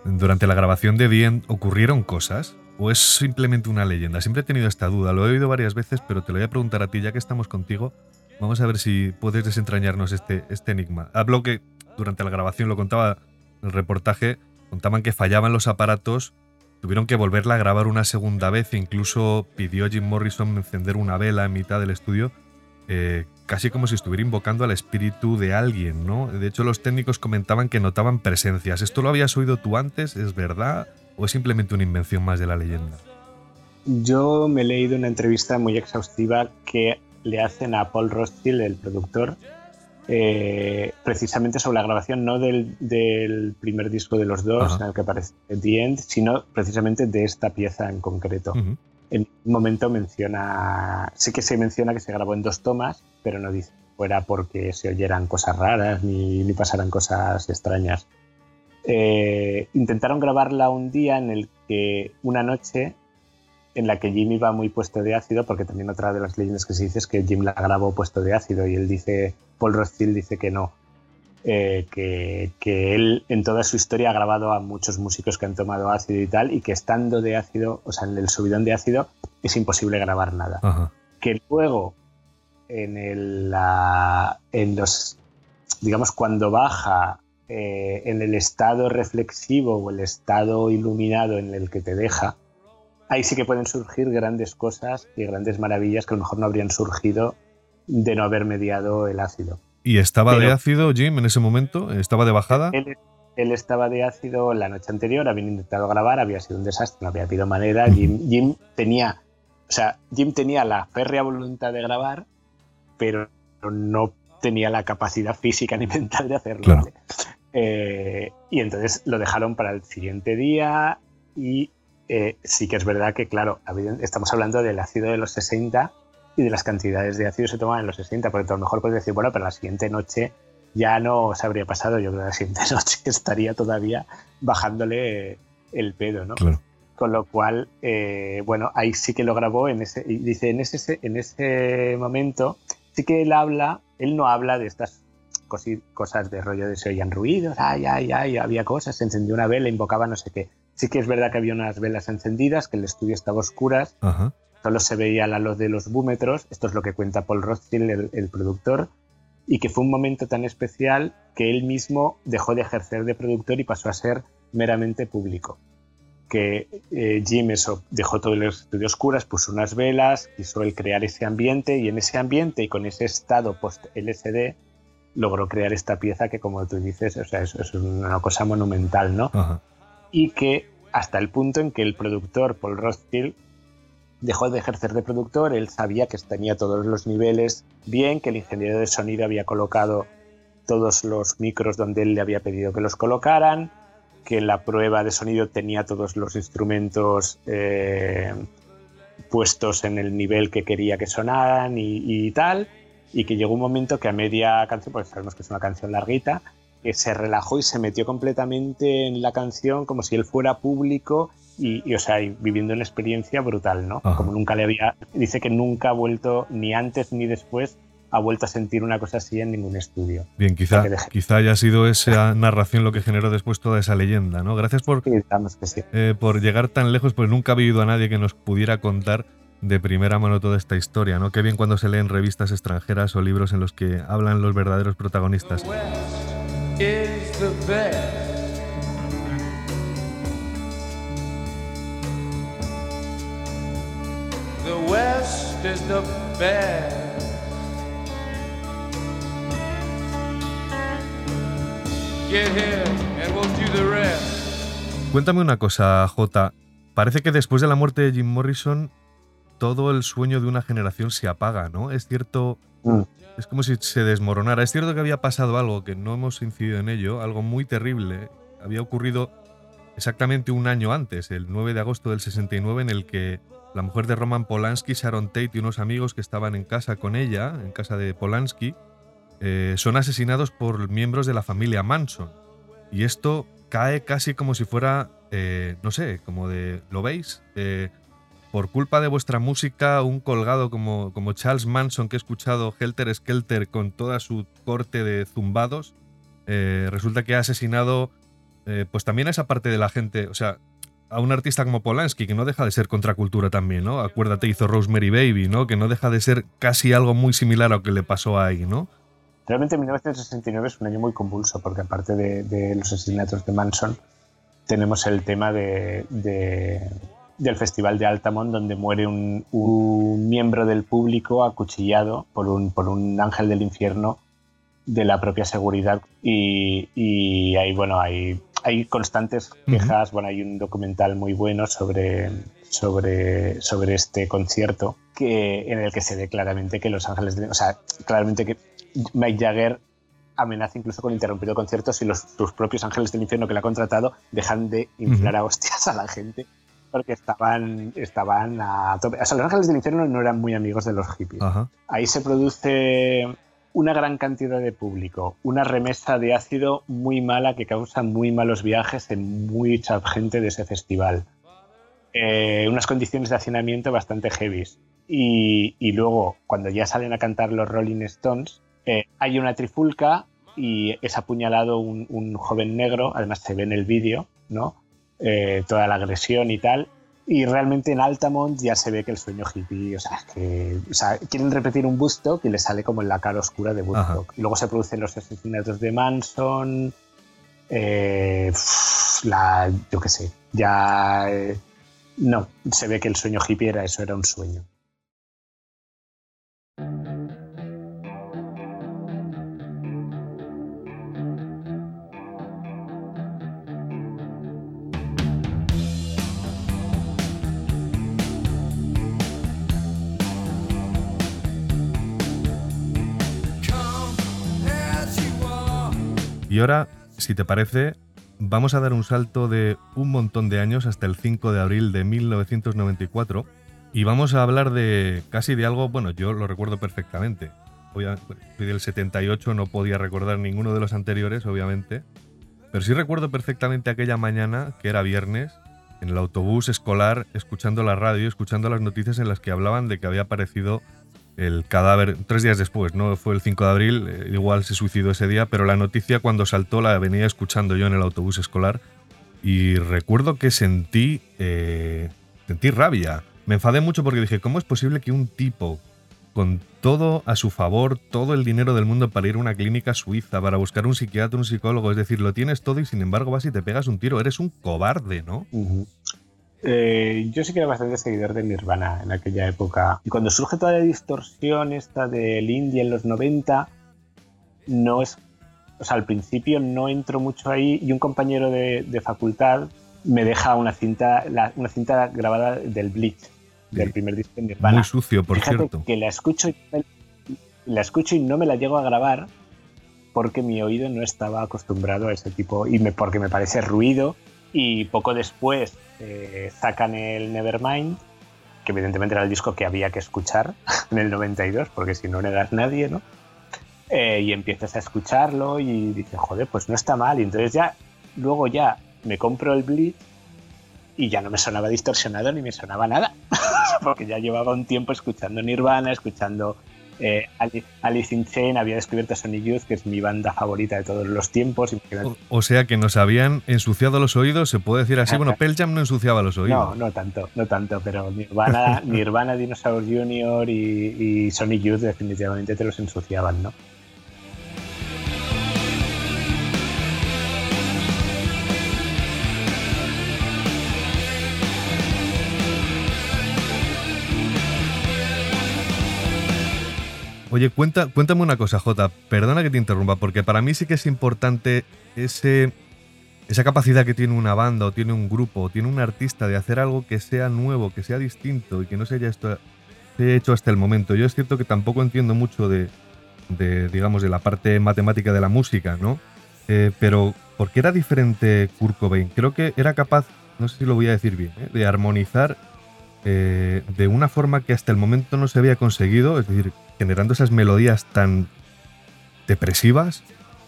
durante la grabación de The End ocurrieron cosas? ¿O es simplemente una leyenda? Siempre he tenido esta duda, lo he oído varias veces, pero te lo voy a preguntar a ti ya que estamos contigo. Vamos a ver si puedes desentrañarnos este, este enigma. Hablo que durante la grabación, lo contaba el reportaje, contaban que fallaban los aparatos, tuvieron que volverla a grabar una segunda vez incluso pidió Jim Morrison encender una vela en mitad del estudio, eh, casi como si estuviera invocando al espíritu de alguien, ¿no? De hecho, los técnicos comentaban que notaban presencias. ¿Esto lo habías oído tú antes? ¿Es verdad? ¿O es simplemente una invención más de la leyenda? Yo me he leído una entrevista muy exhaustiva que le hacen a Paul Rothschild, el productor, eh, precisamente sobre la grabación no del, del primer disco de los dos, Ajá. en el que aparece The End, sino precisamente de esta pieza en concreto. Ujú. En un momento menciona, sí que se menciona que se grabó en dos tomas, pero no dice fuera porque se oyeran cosas raras ni, ni pasaran cosas extrañas. Eh, intentaron grabarla un día en el que una noche en la que Jim iba muy puesto de ácido, porque también otra de las leyendas que se dice es que Jim la grabó puesto de ácido y él dice, Paul Rothschild dice que no, eh, que, que él en toda su historia ha grabado a muchos músicos que han tomado ácido y tal, y que estando de ácido, o sea, en el subidón de ácido, es imposible grabar nada. Ajá. Que luego, en, el, la- en los, digamos, cuando baja eh, en el estado reflexivo o el estado iluminado en el que te deja, ahí sí que pueden surgir grandes cosas y grandes maravillas que a lo mejor no habrían surgido de no haber mediado el ácido. ¿Y estaba de ácido Jim en ese momento? ¿Estaba de bajada? Él, él estaba de ácido la noche anterior, habían intentado grabar, había sido un desastre, no había habido manera. Jim, Jim tenía, o sea, Jim tenía la férrea voluntad de grabar, pero no tenía la capacidad física ni mental de hacerlo. Claro. ¿vale? Eh, y entonces lo dejaron para el siguiente día y eh, sí que es verdad que, claro, estamos hablando del ácido de los 60 y de las cantidades de ácido que se toman en los 60, porque a lo mejor puedes decir, bueno, pero la siguiente noche ya no se habría pasado, yo creo que la siguiente noche estaría todavía bajándole el pedo, ¿no? Claro. Con lo cual, eh, bueno, ahí sí que lo grabó en ese, y dice, en ese, en ese momento, sí que él habla, él no habla de estas cosas de rollo de se oían ruidos, ay, ay, ay, había cosas, se encendió una vela, invocaba no sé qué. Sí que es verdad que había unas velas encendidas, que el estudio estaba a oscuras, Ajá. solo se veía la luz de los búmetros, esto es lo que cuenta Paul Rothschild, el, el productor, y que fue un momento tan especial que él mismo dejó de ejercer de productor y pasó a ser meramente público. Que eh, Jim eso, dejó todo el estudio a oscuras, puso unas velas, quiso él crear ese ambiente y en ese ambiente y con ese estado post-LSD logró crear esta pieza que como tú dices, o sea, es, es una cosa monumental, ¿no? Ajá. Y que hasta el punto en que el productor Paul Rothschild dejó de ejercer de productor, él sabía que tenía todos los niveles bien, que el ingeniero de sonido había colocado todos los micros donde él le había pedido que los colocaran, que la prueba de sonido tenía todos los instrumentos eh, puestos en el nivel que quería que sonaran y, y tal, y que llegó un momento que a media canción, porque sabemos que es una canción larguita, que se relajó y se metió completamente en la canción como si él fuera público y, y, o sea, y viviendo una experiencia brutal, ¿no? Ajá. Como nunca le había... Dice que nunca ha vuelto, ni antes ni después, ha vuelto a sentir una cosa así en ningún estudio. Bien, quizá, quizá haya sido esa narración lo que generó después toda esa leyenda, ¿no? Gracias por, Sí, que sí. eh, por llegar tan lejos, pues nunca había oído a nadie que nos pudiera contar de primera mano toda esta historia, ¿no? Qué bien cuando se leen revistas extranjeras o libros en los que hablan los verdaderos protagonistas. Is the best. The West is the best. Get here and we'll do the rest. Cuéntame una cosa, J. Parece que después de la muerte de Jim Morrison, todo el sueño de una generación se apaga, ¿no? Es cierto. Mm. Es como si se desmoronara. Es cierto que había pasado algo, que no hemos incidido en ello, algo muy terrible. Había ocurrido exactamente un año antes, el 9 de agosto del 69, en el que la mujer de Roman Polanski, Sharon Tate y unos amigos que estaban en casa con ella, en casa de Polanski, eh, son asesinados por miembros de la familia Manson. Y esto cae casi como si fuera, eh, no sé, como de, ¿lo veis? Eh, por culpa de vuestra música, un colgado como, como Charles Manson que he escuchado Helter Skelter con toda su corte de zumbados, resulta que ha asesinado pues también a esa parte de la gente, o sea, a un artista como Polanski, que no deja de ser contracultura también, ¿no? Acuérdate, hizo Rosemary Baby, ¿no? Que no deja de ser casi algo muy similar a lo que le pasó ahí, ¿no? Realmente 1969 es un año muy convulso porque aparte de, los asesinatos de Manson, tenemos el tema de, del Festival de Altamont donde muere un, miembro del público acuchillado por un, por un ángel del infierno de la propia seguridad. Y, y ahí bueno hay, hay constantes quejas. Bueno hay un documental muy bueno sobre sobre, sobre este concierto que, en el que se ve claramente que los ángeles o sea claramente que Mike Jagger amenaza incluso con interrumpir el concierto si los, sus propios ángeles del infierno que le ha contratado dejan de inflar a hostias a la gente porque estaban, estaban a tope. O sea, los ángeles del infierno no eran muy amigos de los hippies. Ahí se produce una gran cantidad de público, una remesa de ácido muy mala que causa muy malos viajes en mucha gente de ese festival. Eh, unas condiciones de hacinamiento bastante heavy. Y, y, luego, cuando ya salen a cantar los Rolling Stones, eh, hay una trifulca y es apuñalado un, joven negro, además se ve en el vídeo, ¿no? Eh, toda la agresión y tal. Y realmente en Altamont ya se ve que el sueño hippie, o sea, que quieren repetir un busto que le sale como en la cara oscura de Woodstock. Y luego se producen los asesinatos de Manson, eh, la, yo qué sé, ya... no, se ve que el sueño hippie era eso, era un sueño. Y ahora, si te parece, vamos a dar un salto de un montón de años hasta el 5 de abril de 1994 y vamos a hablar de casi de algo, bueno, yo lo recuerdo perfectamente. Soy del 78, no podía recordar ninguno de los anteriores, obviamente, pero sí recuerdo perfectamente aquella mañana, que era viernes, en el autobús escolar, escuchando la radio, escuchando las noticias en las que hablaban de que había aparecido el cadáver tres días después, no fue el 5 de abril, eh, igual se suicidó ese día, pero la noticia cuando saltó la venía escuchando yo en el autobús escolar y recuerdo que sentí, eh, sentí rabia. Me enfadé mucho porque dije, ¿cómo es posible que un tipo con todo a su favor, todo el dinero del mundo para ir a una clínica suiza, para buscar un psiquiatra, un psicólogo, es decir, lo tienes todo y sin embargo vas y te pegas un tiro, eres un cobarde, ¿no? Eh, yo sí que era bastante seguidor de Nirvana en aquella época. Y cuando surge toda la distorsión esta del indie en los 90, no es. O sea, al principio no entro mucho ahí y un compañero de, facultad me deja una cinta, una cinta grabada del Bleach, del primer disco de Nirvana. Muy sucio, por cierto. Que la escucho, y, la escucho y no me la llego a grabar porque mi oído no estaba acostumbrado a ese tipo y me, porque me parece ruido y poco después eh, sacan el Nevermind, que evidentemente era el disco que había que escuchar en el 92, porque si no, no eras nadie, ¿no? Eh, y empiezas a escucharlo y dices, joder, pues no está mal. Y entonces ya, luego ya me compro el Bleed y ya no me sonaba distorsionado ni me sonaba nada, porque ya llevaba un tiempo escuchando Nirvana, escuchando eh, Alice in Chain había descubierto Sonic Youth, que es mi banda favorita de todos los tiempos. O, sea que nos habían ensuciado los oídos, se puede decir así. Bueno, Pearl Jam no ensuciaba los oídos. No, no tanto, no tanto, pero Nirvana, Nirvana Dinosaur Jr. y, y Sonic Youth definitivamente te los ensuciaban, ¿no? Oye, cuenta, cuéntame una cosa, Jota. Perdona que te interrumpa, porque para mí sí que es importante esa capacidad que tiene una banda o tiene un grupo o tiene un artista de hacer algo que sea nuevo, que sea distinto y que no se haya, esto, hecho hasta el momento. Yo es cierto que tampoco entiendo mucho de, digamos, de la parte matemática de la música, ¿no? Eh, pero, ¿por qué era diferente Kurt Cobain? Creo que era capaz, no sé si lo voy a decir bien, ¿eh? de armonizar eh, de una forma que hasta el momento no se había conseguido, es decir, generando esas melodías tan depresivas.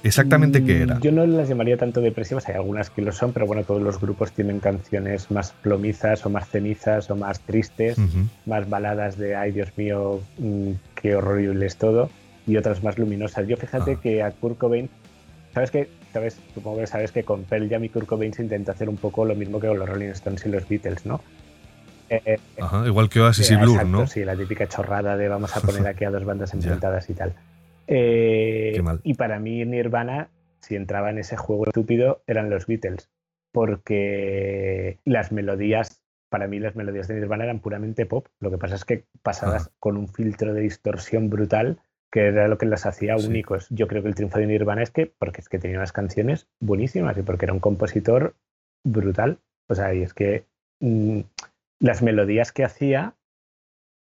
¿Exactamente qué era? Mm, Yo no las llamaría tanto depresivas, hay algunas que lo son, pero bueno, todos los grupos tienen canciones más plomizas o más cenizas o más tristes, más baladas de ay Dios mío, mm, qué horrible es todo, y otras más luminosas. Yo fíjate Ah. que a Kurt Cobain, ¿sabes que ¿Sabes? Supongo que sabes que con Pearl Jam y Kurt Cobain se intenta hacer un poco lo mismo que con los Rolling Stones y los Beatles, ¿no? Eh, eh, Ajá, igual que Oasis y eh, Blur, exacto, ¿no? Sí, la típica chorrada de vamos a poner aquí a dos bandas enfrentadas y tal. Eh, Qué mal. y para mí Nirvana, si entraba en ese juego estúpido, eran los Beatles, porque las melodías, para mí las melodías de Nirvana eran puramente pop. Lo que pasa es que pasadas Ajá. con un filtro de distorsión brutal que era lo que las hacía Sí. únicos. Yo creo que el triunfo de Nirvana es que, porque es que tenía unas canciones buenísimas y porque era un compositor brutal. O sea, y es que mm, las melodías que hacía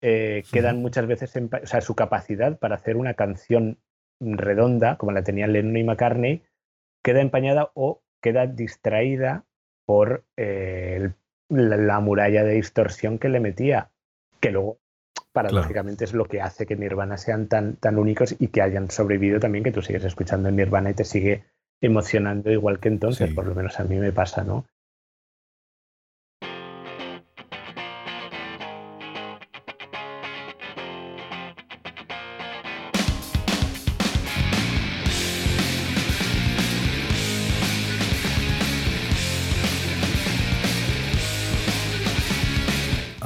eh, quedan muchas veces, en, o sea, su capacidad para hacer una canción redonda, como la tenían Lennon y McCartney, queda empañada o queda distraída por eh, el- la, la muralla de distorsión que le metía, que luego paradójicamente es lo que hace que Nirvana sean tan, tan únicos y que hayan sobrevivido también, que tú sigues escuchando Nirvana y te sigue emocionando igual que entonces, Sí. por lo menos a mí me pasa, ¿no?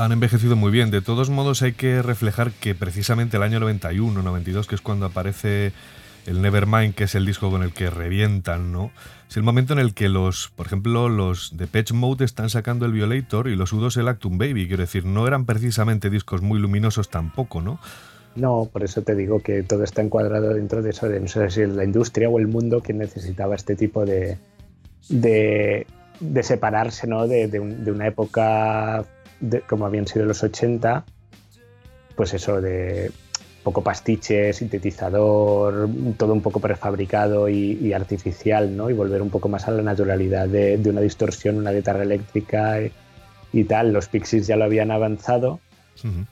Han envejecido muy bien. De todos modos, hay que reflejar que precisamente el año 91, 92, que es cuando aparece el Nevermind, que es el disco con el que revientan, ¿no? Es el momento en el que los, por ejemplo, los de Patch Mode están sacando el Violator y los U2 el Actum Baby. Quiero decir, no eran precisamente discos muy luminosos tampoco, ¿no? No, por eso te digo que todo está encuadrado dentro de eso, de no sé si la industria o el mundo que necesitaba este tipo de, de, de separarse ¿no? de una época de- como habían sido los 80, pues eso de poco pastiche, sintetizador, todo un poco prefabricado y, y artificial, ¿no? Y volver un poco más a la naturalidad de, de una distorsión, una guitarra eléctrica y, y tal. Los Pixies ya lo habían avanzado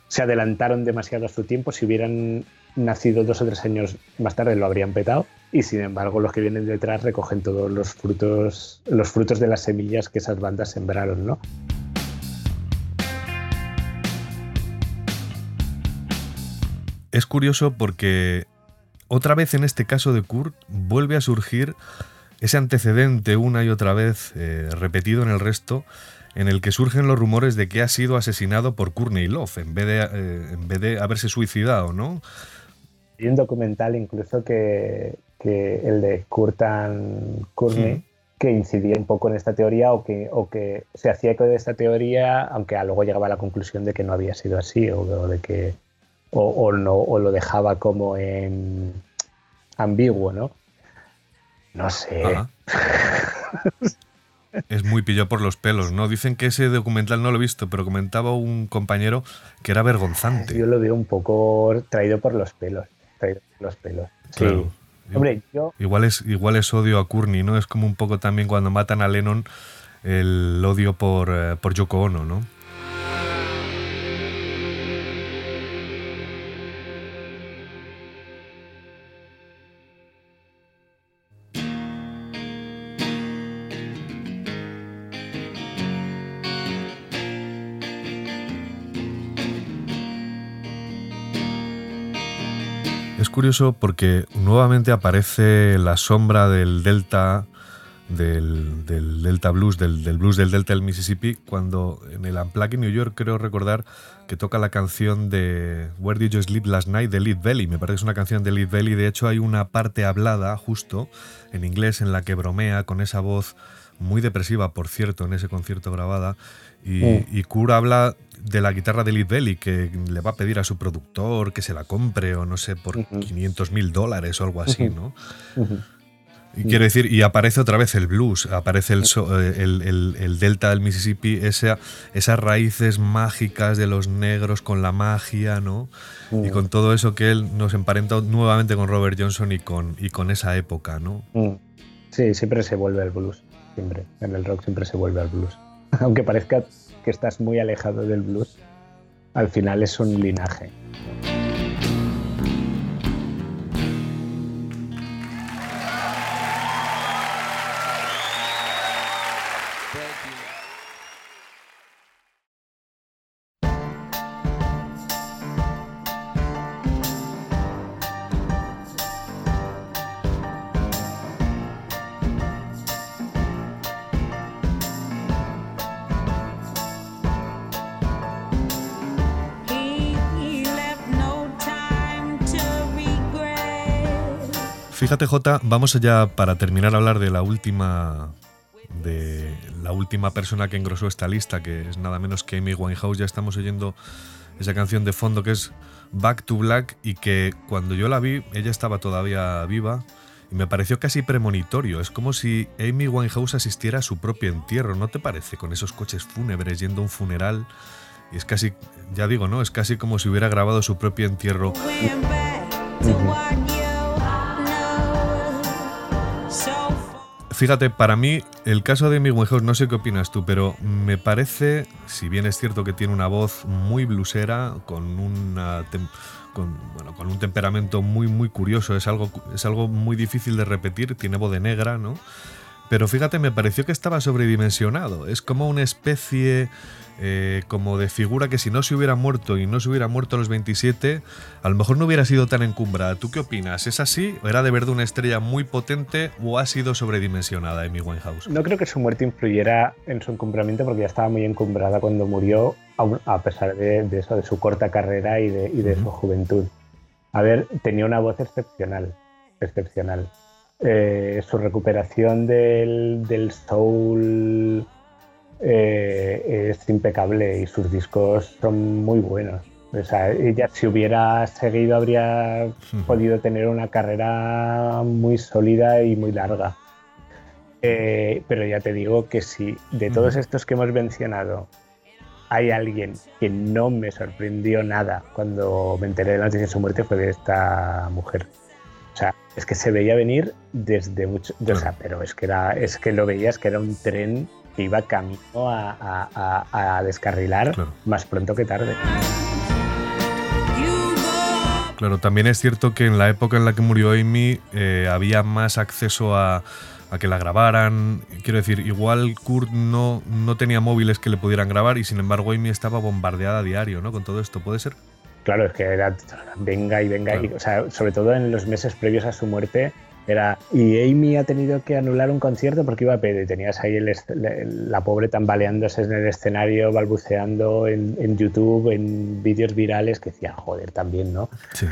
se adelantaron demasiado a su tiempo. Si hubieran nacido dos o tres años más tarde lo habrían petado. Y sin embargo, los que vienen detrás recogen todos los frutos, los frutos de las semillas que esas bandas sembraron, ¿no? Es curioso porque otra vez en este caso de Kurt vuelve a surgir ese antecedente una y otra vez eh, repetido en el resto en el que surgen los rumores de que ha sido asesinado por Courtney Love en vez de, eh, en vez de haberse suicidado, ¿no? Hay un documental incluso que, que el de Kurt and Courtney, que incidía un poco en esta teoría o que, o que se hacía eco de esta teoría, aunque luego llegaba a la conclusión de que no había sido así o, o de que o, o no o lo dejaba como en ambiguo, ¿no? No sé. Es muy pillo por los pelos, ¿no? Dicen que ese documental no lo he visto, pero comentaba un compañero que era vergonzante. Yo lo veo un poco traído por los pelos. Traído por los pelos. Sí. Claro. Hombre, yo Igual es, igual es odio a Courtney, ¿no? Es como un poco también cuando matan a Lennon el odio por, eh, por Yoko Ono, ¿no? Curioso porque nuevamente aparece la sombra del Delta, del, del Delta Blues, del, del blues del Delta del Mississippi, cuando en el Unplugged New York creo recordar que toca la canción de Where Did You Sleep Last Night de Lead Belly. Me parece que es una canción de Lead Belly. De hecho, hay una parte hablada justo en inglés en la que bromea con esa voz muy depresiva, por cierto, en ese concierto grabada. Y, Mm. y habla de la guitarra de Lead Belly, que le va a pedir a su productor que se la compre o no sé, por Ujú. 500 mil dólares o algo así. ¿no? Y quiero decir, y aparece otra vez el blues, aparece el, so- eh, el, el- el delta del Mississippi, esa, esas raíces mágicas de los negros con la magia, ¿no? Y con todo eso que él nos emparenta nuevamente con Robert Johnson y con, y con esa época, ¿no? Mm. Sí, siempre se vuelve al blues. Siempre. En el rock siempre se vuelve al blues. Aunque parezca que estás muy alejado del blues, al final es un linaje. Fíjate, J, vamos allá para terminar a hablar de la última. de la última persona que engrosó esta lista, que es nada menos que Amy Winehouse. Ya estamos oyendo esa canción de fondo que es Back to Black y que cuando yo la vi, ella estaba todavía viva y me pareció casi premonitorio. Es como si Amy Winehouse asistiera a su propio entierro, ¿no te parece? Con esos coches fúnebres yendo a un funeral. Y es casi, ya digo, ¿no? Es casi como si hubiera grabado su propio entierro. Fíjate, para mí el caso de Amy Winehouse, no sé qué opinas tú, pero me parece, si bien es cierto que tiene una voz muy blusera, con con un temperamento muy muy curioso, es algo, es algo muy difícil de repetir, tiene voz de negra, ¿no? Pero fíjate, me pareció que estaba sobredimensionado. Es como una especie eh, como de figura que si no se hubiera muerto y no se hubiera muerto a los 27, a lo mejor no hubiera sido tan encumbrada. ¿Tú qué opinas? ¿Es así? ¿Era de verdad una estrella muy potente o ha sido sobredimensionada Amy Winehouse? No creo que su muerte influyera en su encumbramiento porque ya estaba muy encumbrada cuando murió, a pesar de, eso, de su corta carrera y de, su juventud. A ver, tenía una voz excepcional, excepcional. Eh, su recuperación del, soul eh, es impecable y sus discos son muy buenos. O sea, ella si hubiera seguido habría podido tener una carrera muy sólida y muy larga. Eh, pero ya te digo que si de todos estos que hemos mencionado hay alguien que no me sorprendió nada cuando me enteré de la noticia de su muerte fue de esta mujer. O sea, es que se veía venir desde mucho, o sea, pero es que era, es que lo veías que era un tren que iba camino a, descarrilar más pronto que tarde. Claro, también es cierto que en la época en la que murió Amy eh, había más acceso a, que la grabaran. Quiero decir, igual Kurt no, no tenía móviles que le pudieran grabar y sin embargo Amy estaba bombardeada a diario, ¿no? Con todo esto, ¿puede ser? Claro, es que era venga y venga, y, o sea, sobre todo en los meses previos a su muerte, era y Amy ha tenido que anular un concierto porque iba a pedir y tenías ahí la pobre tambaleándose en el escenario, balbuceando en, YouTube, en vídeos virales, que decía, joder, también, ¿no? Sí.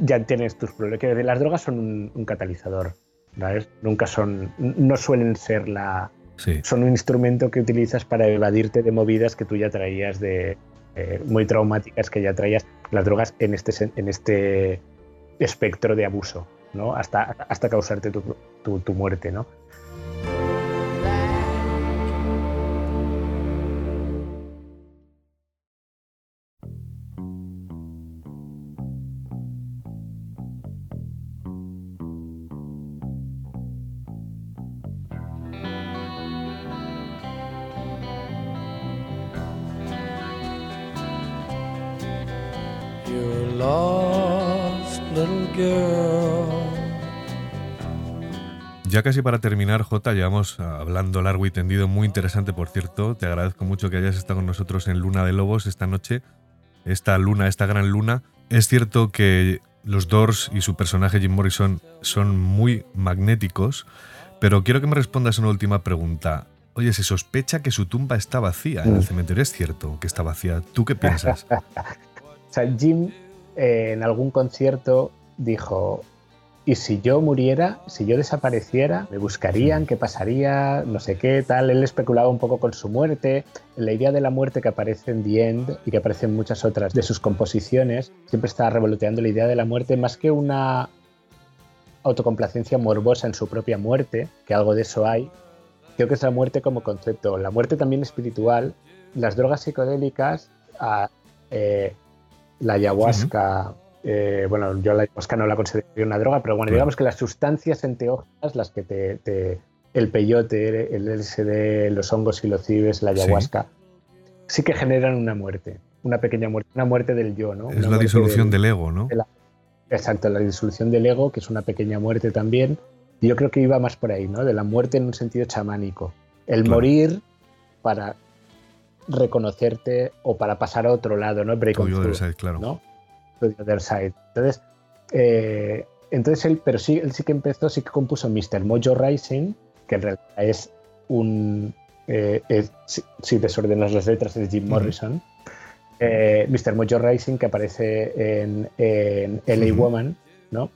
Ya tienes tus problemas. Que las drogas son un, catalizador, ¿sabes? Nunca son, no suelen ser la... Son un instrumento que utilizas para evadirte de movidas que tú ya traías de, eh, muy traumáticas que ya traías las drogas en este, en este espectro de abuso, ¿no? Hasta, hasta causarte tu, tu, tu muerte, ¿no? Ya casi para terminar, Jota, llevamos hablando largo y tendido, muy interesante, por cierto. Te agradezco mucho que hayas estado con nosotros en Luna de Lobos esta noche, esta luna, esta gran luna. Es cierto que los Doors y su personaje Jim Morrison son muy magnéticos, pero quiero que me respondas una última pregunta. Oye, se sospecha que su tumba está vacía en el mm. cementerio. ¿Es cierto que está vacía? ¿Tú qué piensas? o sea, Jim eh, en algún concierto dijo, y si yo muriera, si yo desapareciera, me buscarían, qué pasaría, no sé qué, tal. Él especulaba un poco con su muerte. La idea de la muerte que aparece en The End y que aparece en muchas otras de sus composiciones, siempre está revoloteando la idea de la muerte más que una autocomplacencia morbosa en su propia muerte, que algo de eso hay. Creo que es la muerte como concepto. La muerte también espiritual. Las drogas psicodélicas, eh, la ayahuasca, eh, bueno, yo la ayahuasca no la considero una droga, pero bueno, digamos que las sustancias enteógenas, las que te, el peyote, el LSD, los hongos y los cibes, la ayahuasca, sí. que generan una muerte, una pequeña muerte, una muerte del yo, ¿no? Es la disolución del, ego, ¿no? exacto, la disolución del ego, que es una pequeña muerte también. Y yo creo que iba más por ahí, ¿no? De la muerte en un sentido chamánico. El morir para reconocerte o para pasar a otro lado, ¿no? Break side, claro. ¿no? Side. Entonces, eh, entonces él, pero sí, él sí que empezó, sí que compuso Mr. Mojo Rising, que en realidad es un. Eh, si, desordenas las letras, es Jim Morrison. Eh, Mr. Mojo Rising, que aparece en, en LA Woman, ¿no?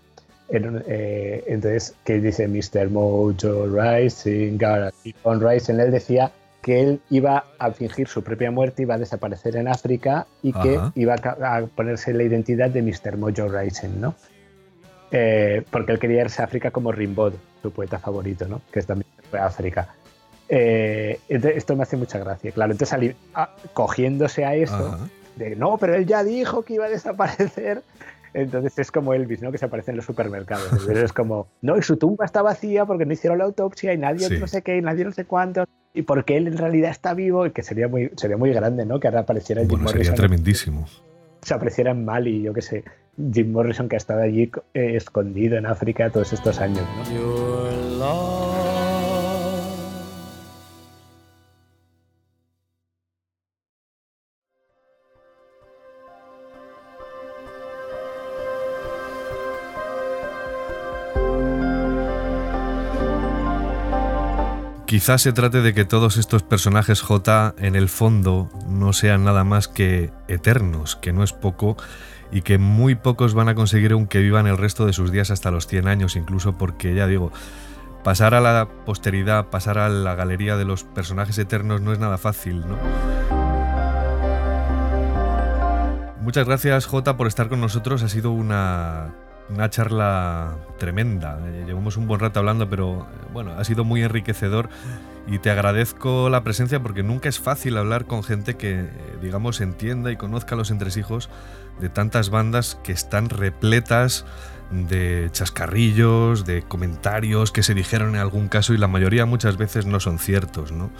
entonces, que dice Mr. Mojo Rising, keep on Rising, él decía que él iba a fingir su propia muerte, iba a desaparecer en África y que iba a, ponerse la identidad de Mr. Mojo Rising, ¿no? Eh, porque él quería irse a África como Rimbaud, su poeta favorito, ¿no? Que también fue a África. Eh, esto me hace mucha gracia, claro. Entonces, cogiéndose a eso, de no, pero él ya dijo que iba a desaparecer, entonces es como Elvis, ¿no? Que se aparece en los supermercados. es como, no, y su tumba está vacía porque no hicieron la autopsia y nadie no sé qué, y nadie no sé cuánto. Y porque él en realidad está vivo y que sería muy, sería muy grande, ¿no? Que ahora apareciera Jim bueno, Morrison. Sería tremendísimo. Se apareciera en Mali, yo qué sé. Jim Morrison que ha estado allí eh, escondido en África todos estos años, ¿no? Quizás se trate de que todos estos personajes J en el fondo no sean nada más que eternos, que no es poco, y que muy pocos van a conseguir aunque vivan el resto de sus días hasta los 100 años, incluso porque ya digo, pasar a la posteridad, pasar a la galería de los personajes eternos no es nada fácil, ¿no? Muchas gracias J por estar con nosotros, ha sido una una charla tremenda. Eh, llevamos un buen rato hablando, pero eh, bueno, ha sido muy enriquecedor y te agradezco la presencia porque nunca es fácil hablar con gente que, eh, digamos, entienda y conozca los entresijos de tantas bandas que están repletas de chascarrillos, de comentarios que se dijeron en algún caso y la mayoría muchas veces no son ciertos, ¿no?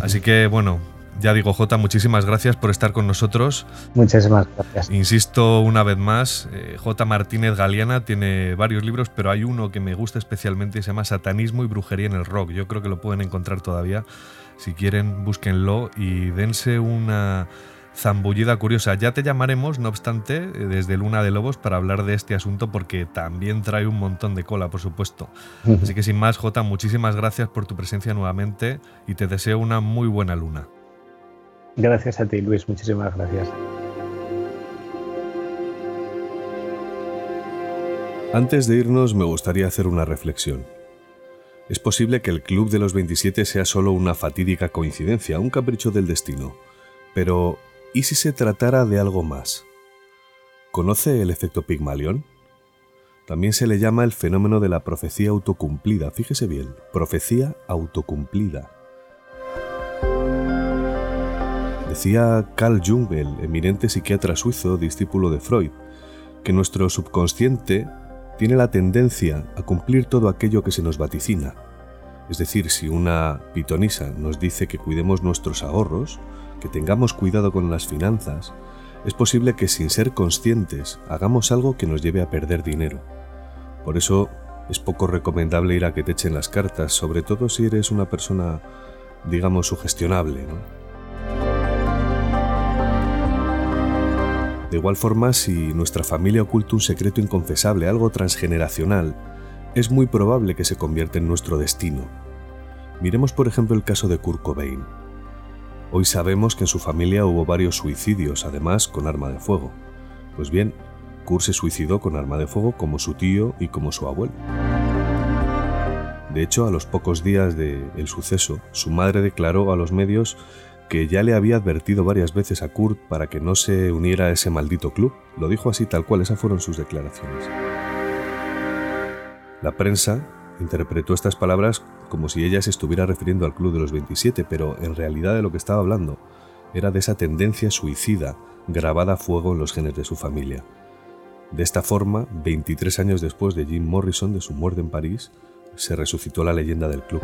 Así que bueno, ya digo, Jota, muchísimas gracias por estar con nosotros. Muchísimas gracias. Insisto una vez más, eh, J. Martínez Galeana tiene varios libros, pero hay uno que me gusta especialmente y se llama Satanismo y Brujería en el Rock. Yo creo que lo pueden encontrar todavía. Si quieren, búsquenlo y dense una zambullida curiosa. Ya te llamaremos, no obstante, eh, desde Luna de Lobos para hablar de este asunto porque también trae un montón de cola, por supuesto. Así que sin más, Jota, muchísimas gracias por tu presencia nuevamente y te deseo una muy buena luna. Gracias a ti, Luis. Muchísimas gracias. Antes de irnos, me gustaría hacer una reflexión. Es posible que el Club de los 27 sea solo una fatídica coincidencia, un capricho del destino. Pero, ¿y si se tratara de algo más? ¿Conoce el efecto Pigmalión? También se le llama el fenómeno de la profecía autocumplida. Fíjese bien, profecía autocumplida. Decía Carl Jung, el eminente psiquiatra suizo, discípulo de Freud, que nuestro subconsciente tiene la tendencia a cumplir todo aquello que se nos vaticina. Es decir, si una pitonisa nos dice que cuidemos nuestros ahorros, que tengamos cuidado con las finanzas, es posible que sin ser conscientes hagamos algo que nos lleve a perder dinero. Por eso es poco recomendable ir a que te echen las cartas, sobre todo si eres una persona, digamos, sugestionable. ¿no? De igual forma, si nuestra familia oculta un secreto inconfesable, algo transgeneracional, es muy probable que se convierta en nuestro destino. Miremos por ejemplo el caso de Kurt Cobain. Hoy sabemos que en su familia hubo varios suicidios, además con arma de fuego. Pues bien, Kurt se suicidó con arma de fuego como su tío y como su abuelo. De hecho, a los pocos días del suceso, su madre declaró a los medios que ya le había advertido varias veces a Kurt para que no se uniera a ese maldito club. Lo dijo así tal cual, esas fueron sus declaraciones. La prensa interpretó estas palabras como si ella se estuviera refiriendo al Club de los 27, pero en realidad de lo que estaba hablando era de esa tendencia suicida grabada a fuego en los genes de su familia. De esta forma, 23 años después de Jim Morrison de su muerte en París, se resucitó la leyenda del club.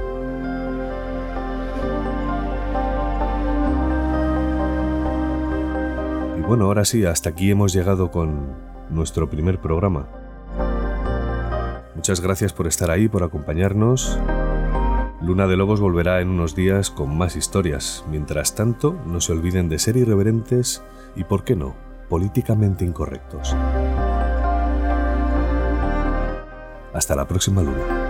Bueno, ahora sí, hasta aquí hemos llegado con nuestro primer programa. Muchas gracias por estar ahí, por acompañarnos. Luna de Lobos volverá en unos días con más historias. Mientras tanto, no se olviden de ser irreverentes y, ¿por qué no?, políticamente incorrectos. Hasta la próxima luna.